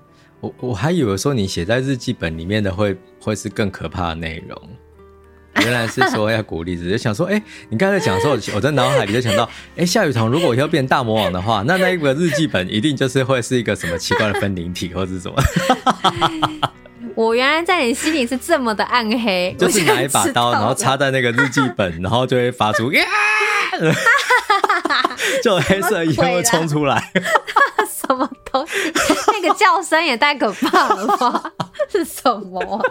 我我还以为说你写在日记本里面的会会是更可怕的内容，原来是说要鼓励自己。就想说，哎、欸，你刚才讲的时候，我在脑海里就想到，哎、欸，夏雨桐如果以后变大魔王的话，那那一个日记本一定就是会是一个什么奇怪的分灵体，或者是什么。我原来在你心里是这么的暗黑，就是拿一把刀，然后插在那个日记本，然后就会发出呀，就黑色烟会冲出来。什么东西？那个叫声也太可怕了吧？是什么？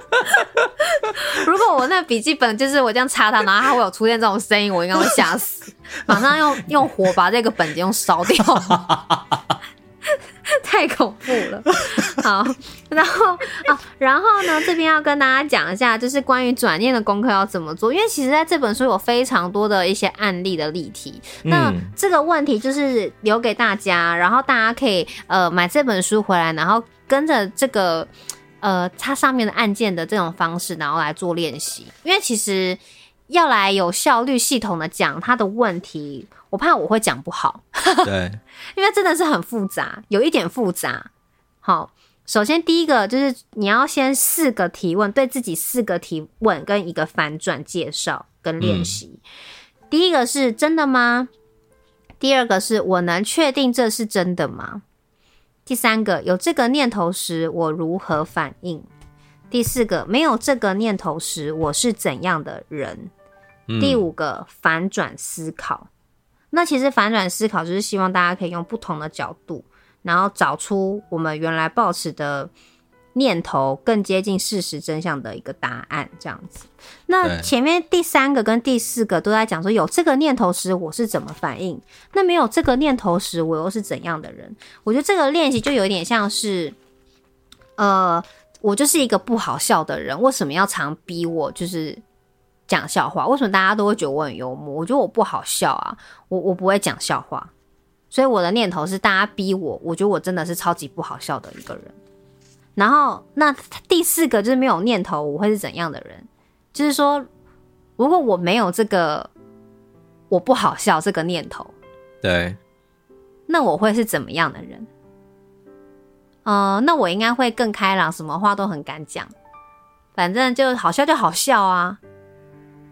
如果我那笔记本就是我这样插它，然后它会有出现这种声音，我应该会吓死，马上用用火把这个本子用烧掉。太恐怖了，好，然后啊，然后呢，这边要跟大家讲一下，就是关于转念的功课要怎么做，因为其实在这本书有非常多的一些案例的例题，那这个问题就是留给大家，然后大家可以呃买这本书回来，然后跟着这个呃它上面的案件的这种方式，然后来做练习，因为其实要来有效率、系统的讲它的问题。我怕我会讲不好，对，因为真的是很复杂，有一点复杂。好，首先第一个就是你要先四个提问，对自己四个提问跟一个反转介绍跟练习。嗯。第一个是真的吗？第二个是我能确定这是真的吗？第三个有这个念头时我如何反应？第四个没有这个念头时我是怎样的人？嗯。第五个反转思考。那其实反转思考就是希望大家可以用不同的角度，然后找出我们原来抱持的念头更接近事实真相的一个答案，这样子。那前面第三个跟第四个都在讲说，有这个念头时我是怎么反应，那没有这个念头时我又是怎样的人？我觉得这个练习就有点像是，呃，我就是一个不好笑的人，为什么要常逼我就是？讲笑话，为什么大家都会觉得我很幽默？我觉得我不好笑啊，我我不会讲笑话，所以我的念头是大家逼我，我觉得我真的是超级不好笑的一个人。然后那第四个就是没有念头，我会是怎样的人？就是说，如果我没有这个我不好笑这个念头，对，那我会是怎么样的人？呃，那我应该会更开朗，什么话都很敢讲，反正就好笑就好笑啊。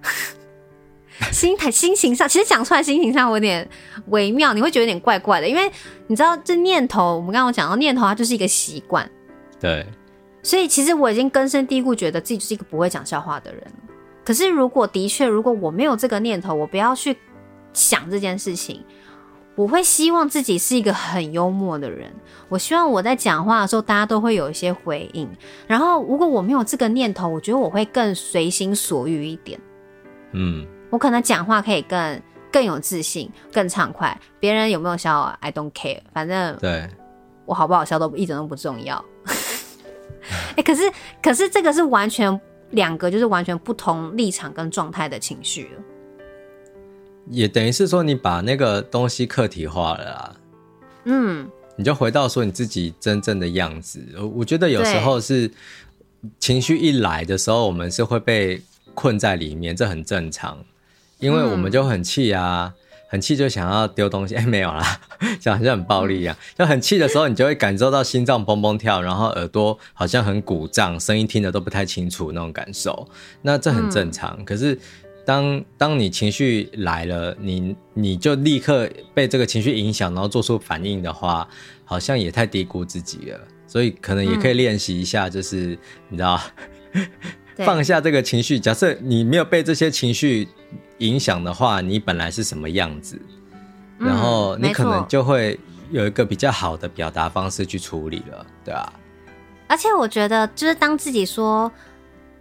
心态、心情上，其实讲出来心情上有点微妙，你会觉得有点怪怪的，因为你知道这念头，我们刚刚讲到念头，它就是一个习惯。对，所以其实我已经根深蒂固，觉得自己就是一个不会讲笑话的人。可是如果的确，如果我没有这个念头，我不要去想这件事情，我会希望自己是一个很幽默的人。我希望我在讲话的时候，大家都会有一些回应。然后如果我没有这个念头，我觉得我会更随心所欲一点。嗯，我可能讲话可以更更有自信，更畅快。别人有没有笑，I don't care，反正对我好不好笑都一点都不重要。哎、欸，可是可是这个是完全两个，就是完全不同立场跟状态的情绪了。也等于是说，你把那个东西客体化了啦。嗯，你就回到说你自己真正的样子。我觉得有时候是情绪一来的时候，我们是会被。困在里面，这很正常，因为我们就很气啊，嗯、很气就想要丢东西，哎、欸，没有啦，就好像很暴力一样。就很气的时候，你就会感受到心脏蹦蹦跳，然后耳朵好像很鼓胀，声音听得都不太清楚那种感受。那这很正常。嗯、可是当当你情绪来了，你你就立刻被这个情绪影响，然后做出反应的话，好像也太低估自己了。所以可能也可以练习一下，就是、嗯、你知道。放下这个情绪。假设你没有被这些情绪影响的话，你本来是什么样子，嗯、然后你可能就会有一个比较好的表达方式去处理了，对啊。而且我觉得，就是当自己说，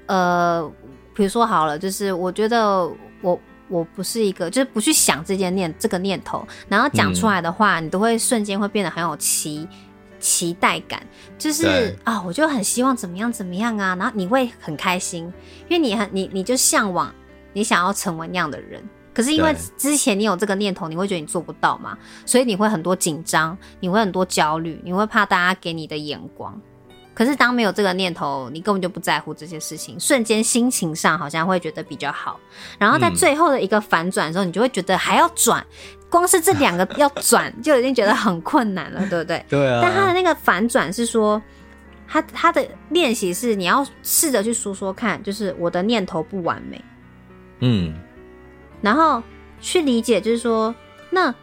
呃，比如说好了，就是我觉得我我不是一个，就是不去想这件念这个念头，然后讲出来的话，嗯、你都会瞬间会变得很有气。期待感就是啊、哦，我就很希望怎么样怎么样啊，然后你会很开心，因为你很你你就向往你想要成为那样的人。可是因为之前你有这个念头，你会觉得你做不到嘛，所以你会很多紧张，你会很多焦虑，你会怕大家给你的眼光。可是当没有这个念头，你根本就不在乎这些事情，瞬间心情上好像会觉得比较好。然后在最后的一个反转的时候，嗯、你就会觉得还要转。光是这两个要转就已经觉得很困难了，对不对？对啊。但他的那个反转是说，他他的练习是你要试着去说说看，就是我的念头不完美，嗯，然后去理解，就是说，那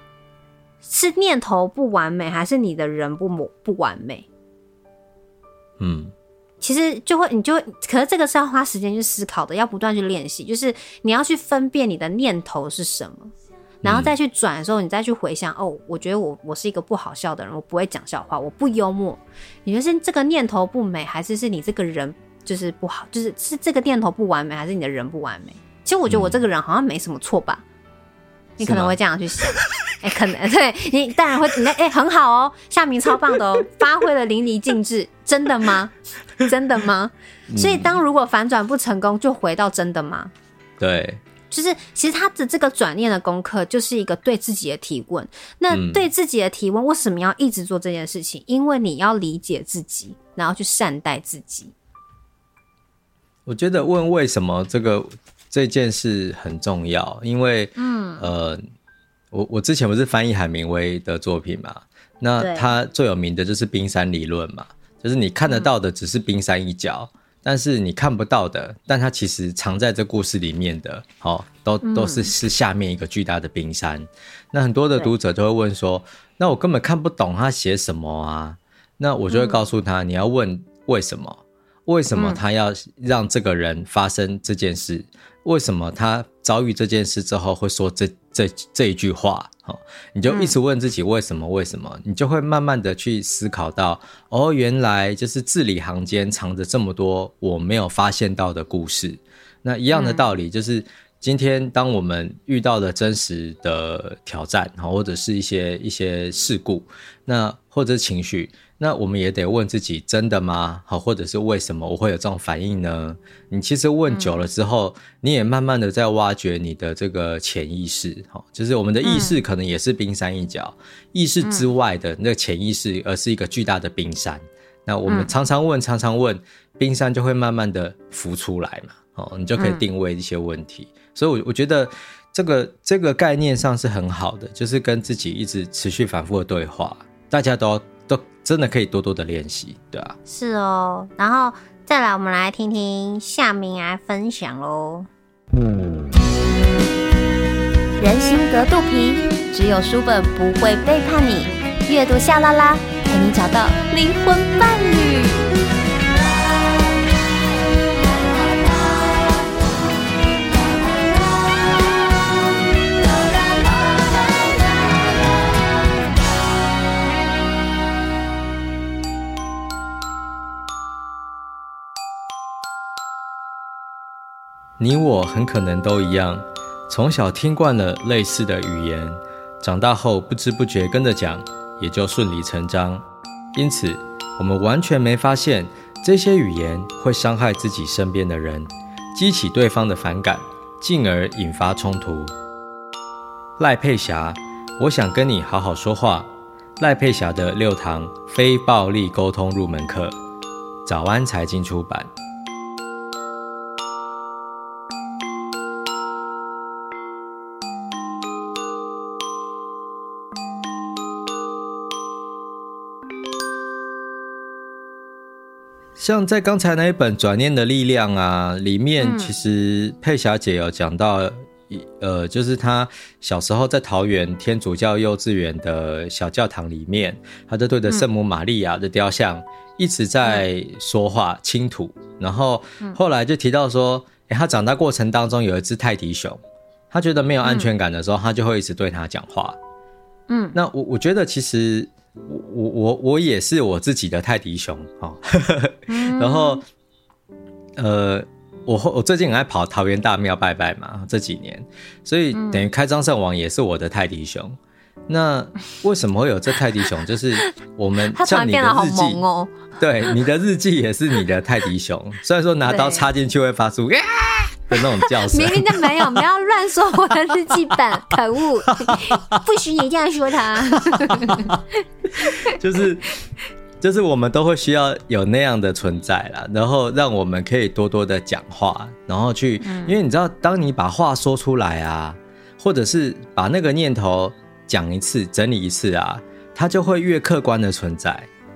是念头不完美，还是你的人不不完美？嗯，其实就会，你就会，可是这个是要花时间去思考的，要不断去练习，就是你要去分辨你的念头是什么。然后再去转的时候，你再去回想，哦，我觉得我我是一个不好笑的人，我不会讲笑话，我不幽默。你觉得是这个念头不美，还是是你这个人就是不好？就是是这个念头不完美，还是你的人不完美？其实我觉得我这个人好像没什么错吧？你可能会这样去想，哎、欸，可能对你当然会，你哎、欸、很好哦，夏明超棒的哦，发挥的淋漓尽致，真的吗？真的吗？嗯、所以当如果反转不成功，就回到真的吗？对。就是，其实他的这个转念的功课，就是一个对自己的提问。那对自己的提问，为什么要一直做这件事情？因为你要理解自己，然后去善待自己。我觉得问为什么这个这件事很重要，因为，嗯，呃，我我之前不是翻译海明威的作品嘛？那他最有名的就是冰山理论嘛，就是你看得到的只是冰山一角。嗯但是你看不到的，但它其实藏在这故事里面的，哦，都都是是下面一个巨大的冰山。嗯、那很多的读者都会问说，那我根本看不懂他写什么啊？那我就会告诉他，嗯、你要问为什么？为什么他要让这个人发生这件事？嗯、为什么他遭遇这件事之后会说这这这一句话？好，你就一直问自己为什么？为什么？你就会慢慢的去思考到，哦，原来就是字里行间藏着这么多我没有发现到的故事。那一样的道理，就是今天当我们遇到了真实的挑战，或者是一些一些事故，那或者情绪。那我们也得问自己，真的吗？好，或者是为什么我会有这种反应呢？你其实问久了之后，嗯、你也慢慢的在挖掘你的这个潜意识，哈，就是我们的意识可能也是冰山一角，嗯、意识之外的那个潜意识，而是一个巨大的冰山。那我们常常问，常常问，冰山就会慢慢的浮出来嘛，哦，你就可以定位一些问题。嗯、所以，我我觉得这个这个概念上是很好的，就是跟自己一直持续反复的对话，大家都要。真的可以多多的练习，对啊，是哦，然后再来，我们来听听夏明来分享喽。嗯，人心隔肚皮，只有书本不会背叛你。阅读夏拉拉，陪你找到灵魂伴侣。你我很可能都一样，从小听惯了类似的语言，长大后不知不觉跟着讲，也就顺理成章。因此，我们完全没发现这些语言会伤害自己身边的人，激起对方的反感，进而引发冲突。赖佩霞，我想跟你好好说话。赖佩霞的六堂非暴力沟通入门课，早安财经出版。像在刚才那一本《转念的力量》啊，里面其实佩霞姐有讲到，呃，就是她小时候在桃园天主教幼稚园的小教堂里面，她就对着圣母玛利亚的雕像一直在说话倾吐，然后后来就提到说，诶，她长大过程当中有一只泰迪熊，她觉得没有安全感的时候，她就会一直对它讲话。嗯，那我我觉得其实。我我我也是我自己的泰迪熊哈，然后呃，我我最近很爱跑桃园大庙拜拜嘛，这几年，所以等于开张圣王也是我的泰迪熊。那为什么会有这泰迪熊？就是我们 像你的日记哦，对，你的日记也是你的泰迪熊，虽然说拿刀插进去会发出。的那种叫声，明明就没有，不要乱说我的日记本，可恶！不许你这样说他。就是就是我们都会需要有那样的存在啦，然后让我们可以多多的讲话，然后去，嗯、因为你知道，当你把话说出来啊，或者是把那个念头讲一次、整理一次啊，它就会越客观的存在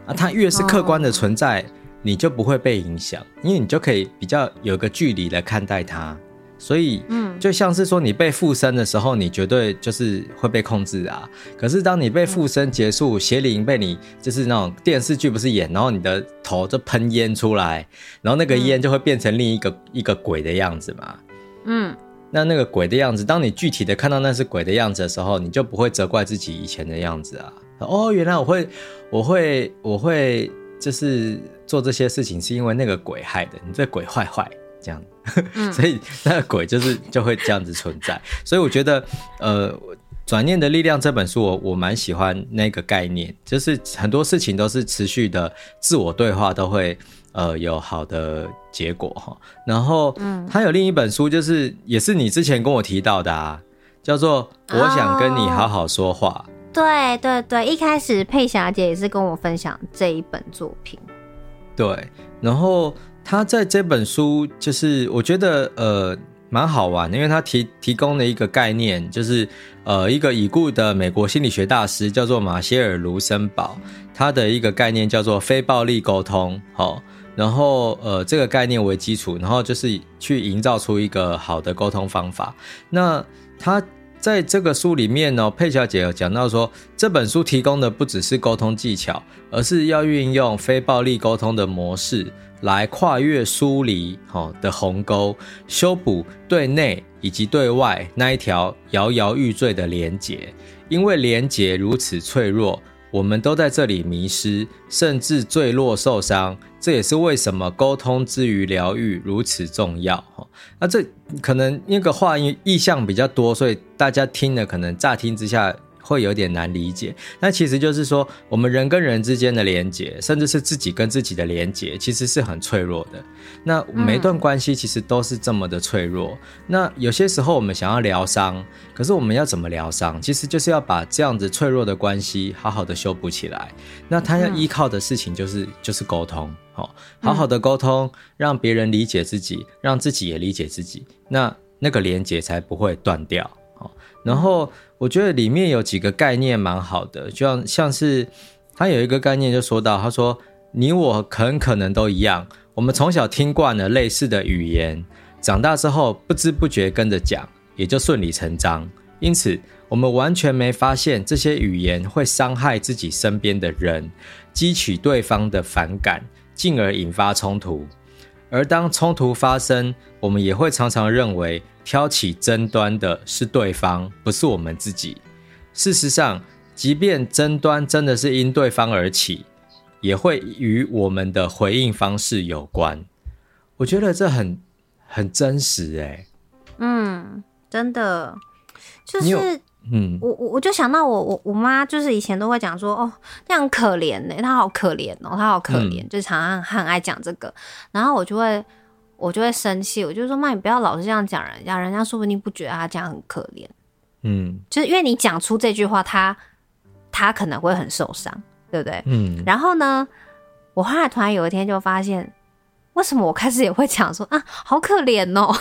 啊，它越是客观的存在。哦你就不会被影响，因为你就可以比较有个距离来看待它，所以，嗯，就像是说你被附身的时候，你绝对就是会被控制啊。可是当你被附身结束，邪灵被你就是那种电视剧不是演，然后你的头就喷烟出来，然后那个烟就会变成另一个一个鬼的样子嘛。嗯，那那个鬼的样子，当你具体的看到那是鬼的样子的时候，你就不会责怪自己以前的样子啊。哦，原来我会，我会，我会。就是做这些事情是因为那个鬼害的，你这鬼坏坏这样，嗯、所以那个鬼就是就会这样子存在。所以我觉得，呃，《转念的力量》这本书我我蛮喜欢那个概念，就是很多事情都是持续的自我对话，都会呃有好的结果哈。然后，嗯，还有另一本书，就是也是你之前跟我提到的啊，叫做《我想跟你好好说话》。哦对对对，一开始佩霞姐也是跟我分享这一本作品。对，然后他在这本书就是我觉得呃蛮好玩，因为他提提供了一个概念，就是呃一个已故的美国心理学大师叫做马歇尔卢森堡，他的一个概念叫做非暴力沟通。好，然后呃这个概念为基础，然后就是去营造出一个好的沟通方法。那他。在这个书里面呢，佩小姐有讲到说，这本书提供的不只是沟通技巧，而是要运用非暴力沟通的模式来跨越疏离好的鸿沟，修补对内以及对外那一条摇摇欲坠的连结，因为连结如此脆弱。我们都在这里迷失，甚至坠落受伤，这也是为什么沟通之于疗愈如此重要哈。那这可能那个话意意象比较多，所以大家听了可能乍听之下。会有点难理解，那其实就是说，我们人跟人之间的连接，甚至是自己跟自己的连接，其实是很脆弱的。那每一段关系其实都是这么的脆弱。那有些时候我们想要疗伤，可是我们要怎么疗伤？其实就是要把这样子脆弱的关系好好的修补起来。那他要依靠的事情就是、就是沟通，好，好好的沟通，让别人理解自己，让自己也理解自己，那那个连接才不会断掉。好，然后。我觉得里面有几个概念蛮好的，就像像是他有一个概念就说到，他说你我很可能都一样，我们从小听惯了类似的语言，长大之后不知不觉跟着讲，也就顺理成章。因此，我们完全没发现这些语言会伤害自己身边的人，激起对方的反感，进而引发冲突。而当冲突发生，我们也会常常认为。挑起争端的是对方，不是我们自己。事实上，即便争端真的是因对方而起，也会与我们的回应方式有关。我觉得这很很真实欸。嗯，真的，就是，嗯，我我我就想到我我我妈就是以前都会讲说，哦，这样可怜呢，她好可怜哦，她好可怜，嗯，就常常很爱讲这个，然后我就会。我就会生气，我就说妈，你不要老是这样讲人家，人家说不定不觉得她这样很可怜。嗯，就是因为你讲出这句话，她她可能会很受伤，对不对？嗯。然后呢，我后来突然有一天就发现，为什么我开始也会讲说啊，好可怜哦，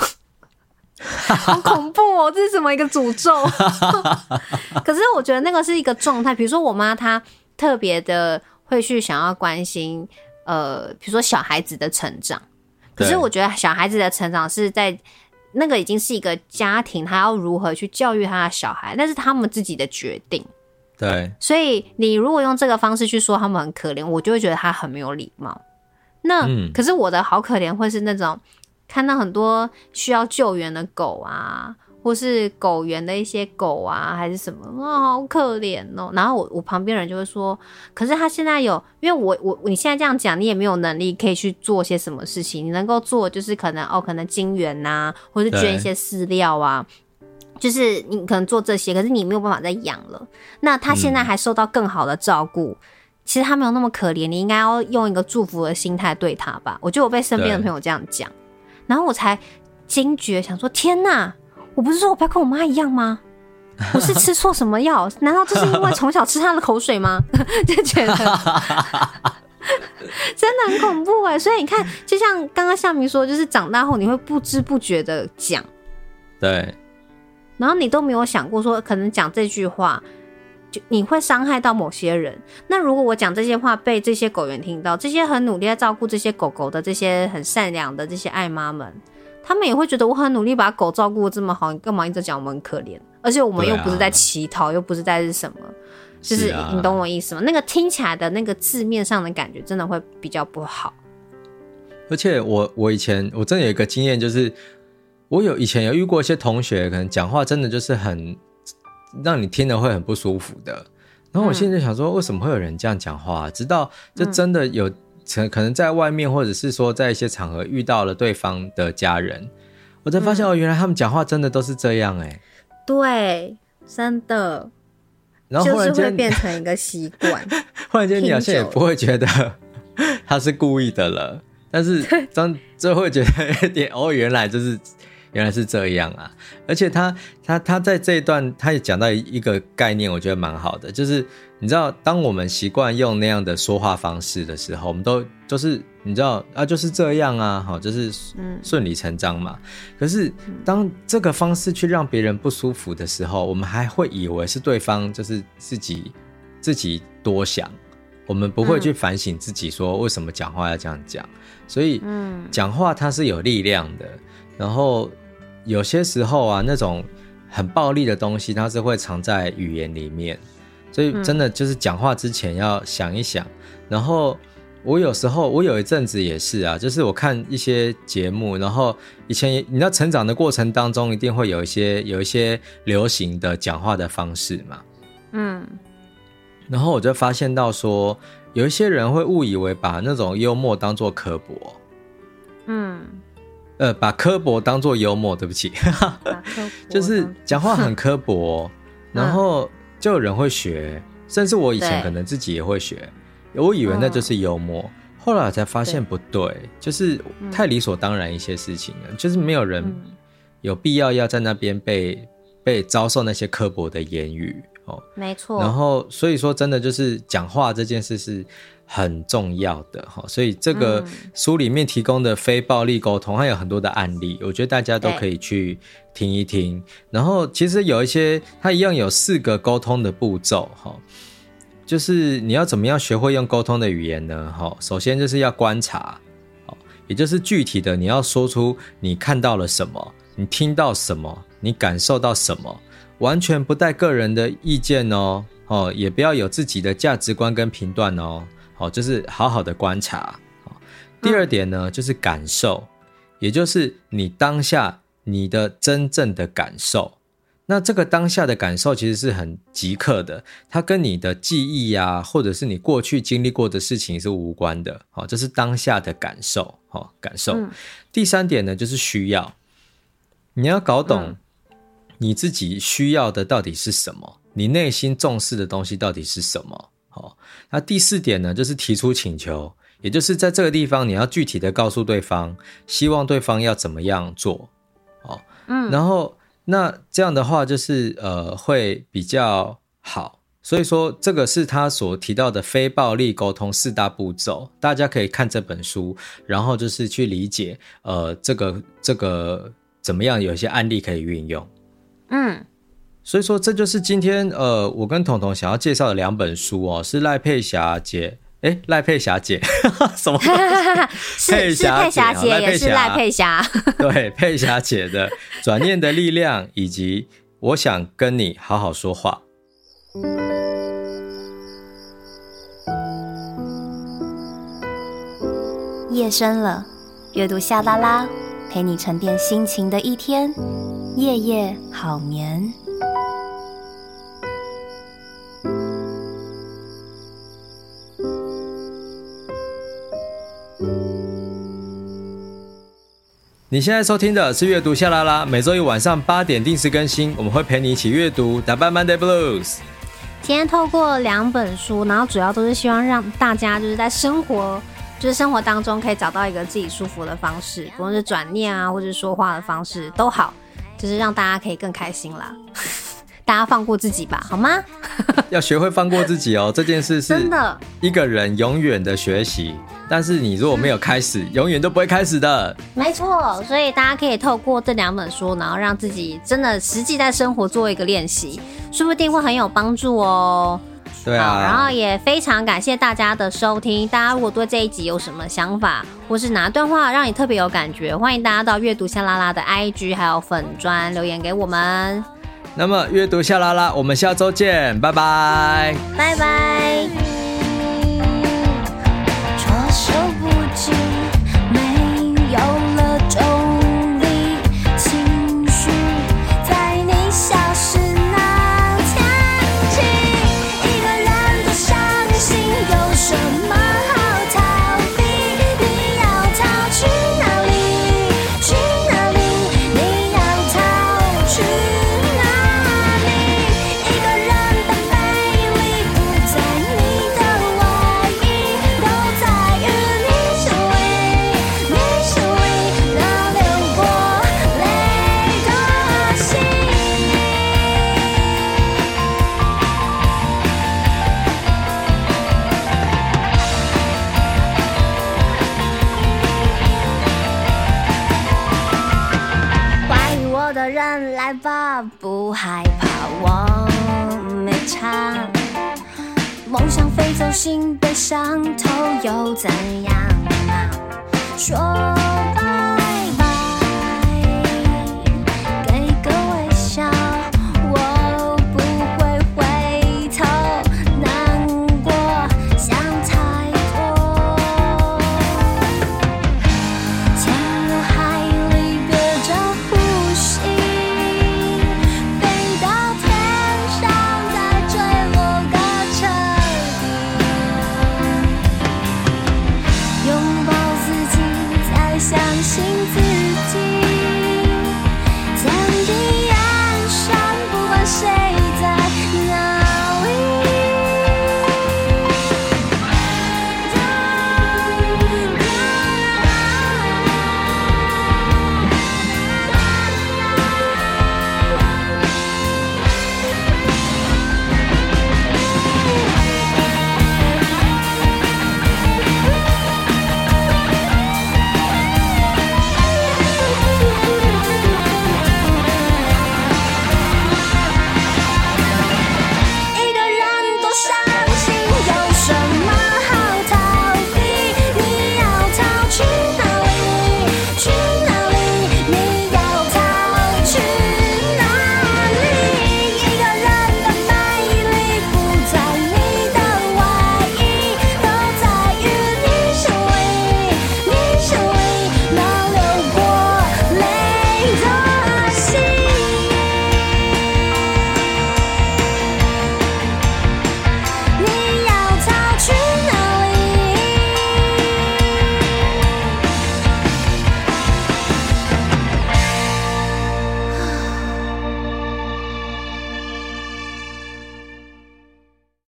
好恐怖哦，这是什么一个诅咒？可是我觉得那个是一个状态，比如说我妈她特别的会去想要关心。呃，比如说小孩子的成长。可是我觉得小孩子的成长是在那个已经是一个家庭，他要如何去教育他的小孩，那是他们自己的决定。对，所以你如果用这个方式去说他们很可怜，我就会觉得他很没有礼貌。那、嗯、可是我的好可怜会是那种看到很多需要救援的狗啊。或是狗园的一些狗啊，还是什么啊、哦，好可怜哦。然后我我旁边人就会说，可是他现在有，因为我我你现在这样讲，你也没有能力可以去做些什么事情。你能够做就是可能哦，可能金援呐、啊，或是捐一些饲料啊，就是你可能做这些，可是你没有办法再养了。那他现在还受到更好的照顾、嗯，其实他没有那么可怜，你应该要用一个祝福的心态对他吧。我觉得我被身边的朋友这样讲，然后我才惊觉，想说天哪！我不是说我不要跟我妈一样吗？我是吃错什么药？难道这是因为从小吃她的口水吗？就觉得 真的很恐怖哎！所以你看，就像刚刚夏明说，就是长大后你会不知不觉的讲，对，然后你都没有想过说，可能讲这句话就你会伤害到某些人。那如果我讲这些话被这些狗员听到，这些很努力在照顾这些狗狗的这些很善良的这些爱妈们。他们也会觉得我很努力把狗照顾得这么好，你干嘛一直讲我们很可怜？而且我们又不是在乞讨，啊，又不是在是什么，就是，你懂我意思吗？那个听起来的那个字面上的感觉，真的会比较不好。而且我我以前我真的有一个经验，就是我有以前有遇过一些同学，可能讲话真的就是很让你听了会很不舒服的。然后我现在就想说，为什么会有人这样讲话？直到就真的有。嗯可可能在外面，或者是说在一些场合遇到了对方的家人，我才发现哦，原来他们讲话真的都是这样哎、欸。对，真的。然后忽然间就变成一个习惯。忽然间你好像也不会觉得 他是故意的了，但是当就会觉得有点哦，原来就是。原来是这样啊！而且他他他在这一段，他也讲到一个概念，我觉得蛮好的，就是你知道，当我们习惯用那样的说话方式的时候，我们都就是你知道啊，就是这样啊，好，就是顺理成章嘛。可是当这个方式去让别人不舒服的时候，我们还会以为是对方就是自己自己多想，我们不会去反省自己说为什么讲话要这样讲。所以，嗯，讲话它是有力量的，然后。有些时候啊，那种很暴力的东西，它是会藏在语言里面，所以真的就是讲话之前要想一想。嗯。然后我有时候，我有一阵子也是啊，就是我看一些节目，然后以前你知道成长的过程当中，一定会有一些有一些流行的讲话的方式嘛，嗯，然后我就发现到说，有一些人会误以为把那种幽默当做刻薄，嗯。呃，把刻薄当做幽默，对不起，就是讲话很刻薄，然后就有人会学，甚至我以前可能自己也会学，我以为那就是幽默，后来我才发现不对，就是太理所当然一些事情了，就是没有人有必要要在那边被被遭受那些刻薄的言语哦，没错，然后所以说真的就是讲话这件事是。很重要的哈，所以这个书里面提供的非暴力沟通还有很多的案例，我觉得大家都可以去听一听。然后其实有一些，它一样有四个沟通的步骤哈，就是你要怎么样学会用沟通的语言呢？哈，首先就是要观察，也就是具体的你要说出你看到了什么，你听到什么，你感受到什么，完全不带个人的意见哦，哦，也不要有自己的价值观跟评断哦。好，就是好好的观察。第二点呢，就是感受，也就是你当下你的真正的感受。那这个当下的感受其实是很即刻的，它跟你的记忆呀，或者是你过去经历过的事情是无关的。好，这是当下的感受。好，感受。第三点呢，就是需要，你要搞懂你自己需要的到底是什么，你内心重视的东西到底是什么。好，那第四点呢，就是提出请求，也就是在这个地方你要具体的告诉对方，希望对方要怎么样做。哦，嗯，然后那这样的话就是呃会比较好，所以说这个是他所提到的非暴力沟通四大步骤，大家可以看这本书，然后就是去理解呃这个这个怎么样，有一些案例可以运用，嗯。所以说，这就是今天呃，我跟彤彤想要介绍的两本书哦，是赖佩霞姐，哎，赖佩霞姐，什么？是佩是佩霞姐，也是赖佩霞。对，佩霞姐的转念的力量，以及我想跟你好好说话。夜深了，阅读夏拉拉，陪你沉淀心情的一天，夜夜好眠。你现在收听的是阅读夏拉拉，每周一晚上八点定时更新，我们会陪你一起阅读，打败 Monday Blues。今天透过两本书，然后主要都是希望让大家就是在生活，就是生活当中可以找到一个自己舒服的方式，不论是转念啊，或者说话的方式都好，就是让大家可以更开心啦。大家放过自己吧，好吗？要学会放过自己哦，这件事是真的。一个人永远的学习，但是你如果没有开始，永远都不会开始的。没错，所以大家可以透过这两本书，然后让自己真的实际在生活做一个练习，说不定会很有帮助哦。对啊。然后也非常感谢大家的收听。大家如果对这一集有什么想法，或是哪段话让你特别有感觉，欢迎大家到阅读夏拉拉的 IG 还有粉专留言给我们。那么，阅读夏拉拉，我们下周见，拜拜，拜拜。不害怕，我没差。梦想飞走，心被伤透又怎样啊？说吧。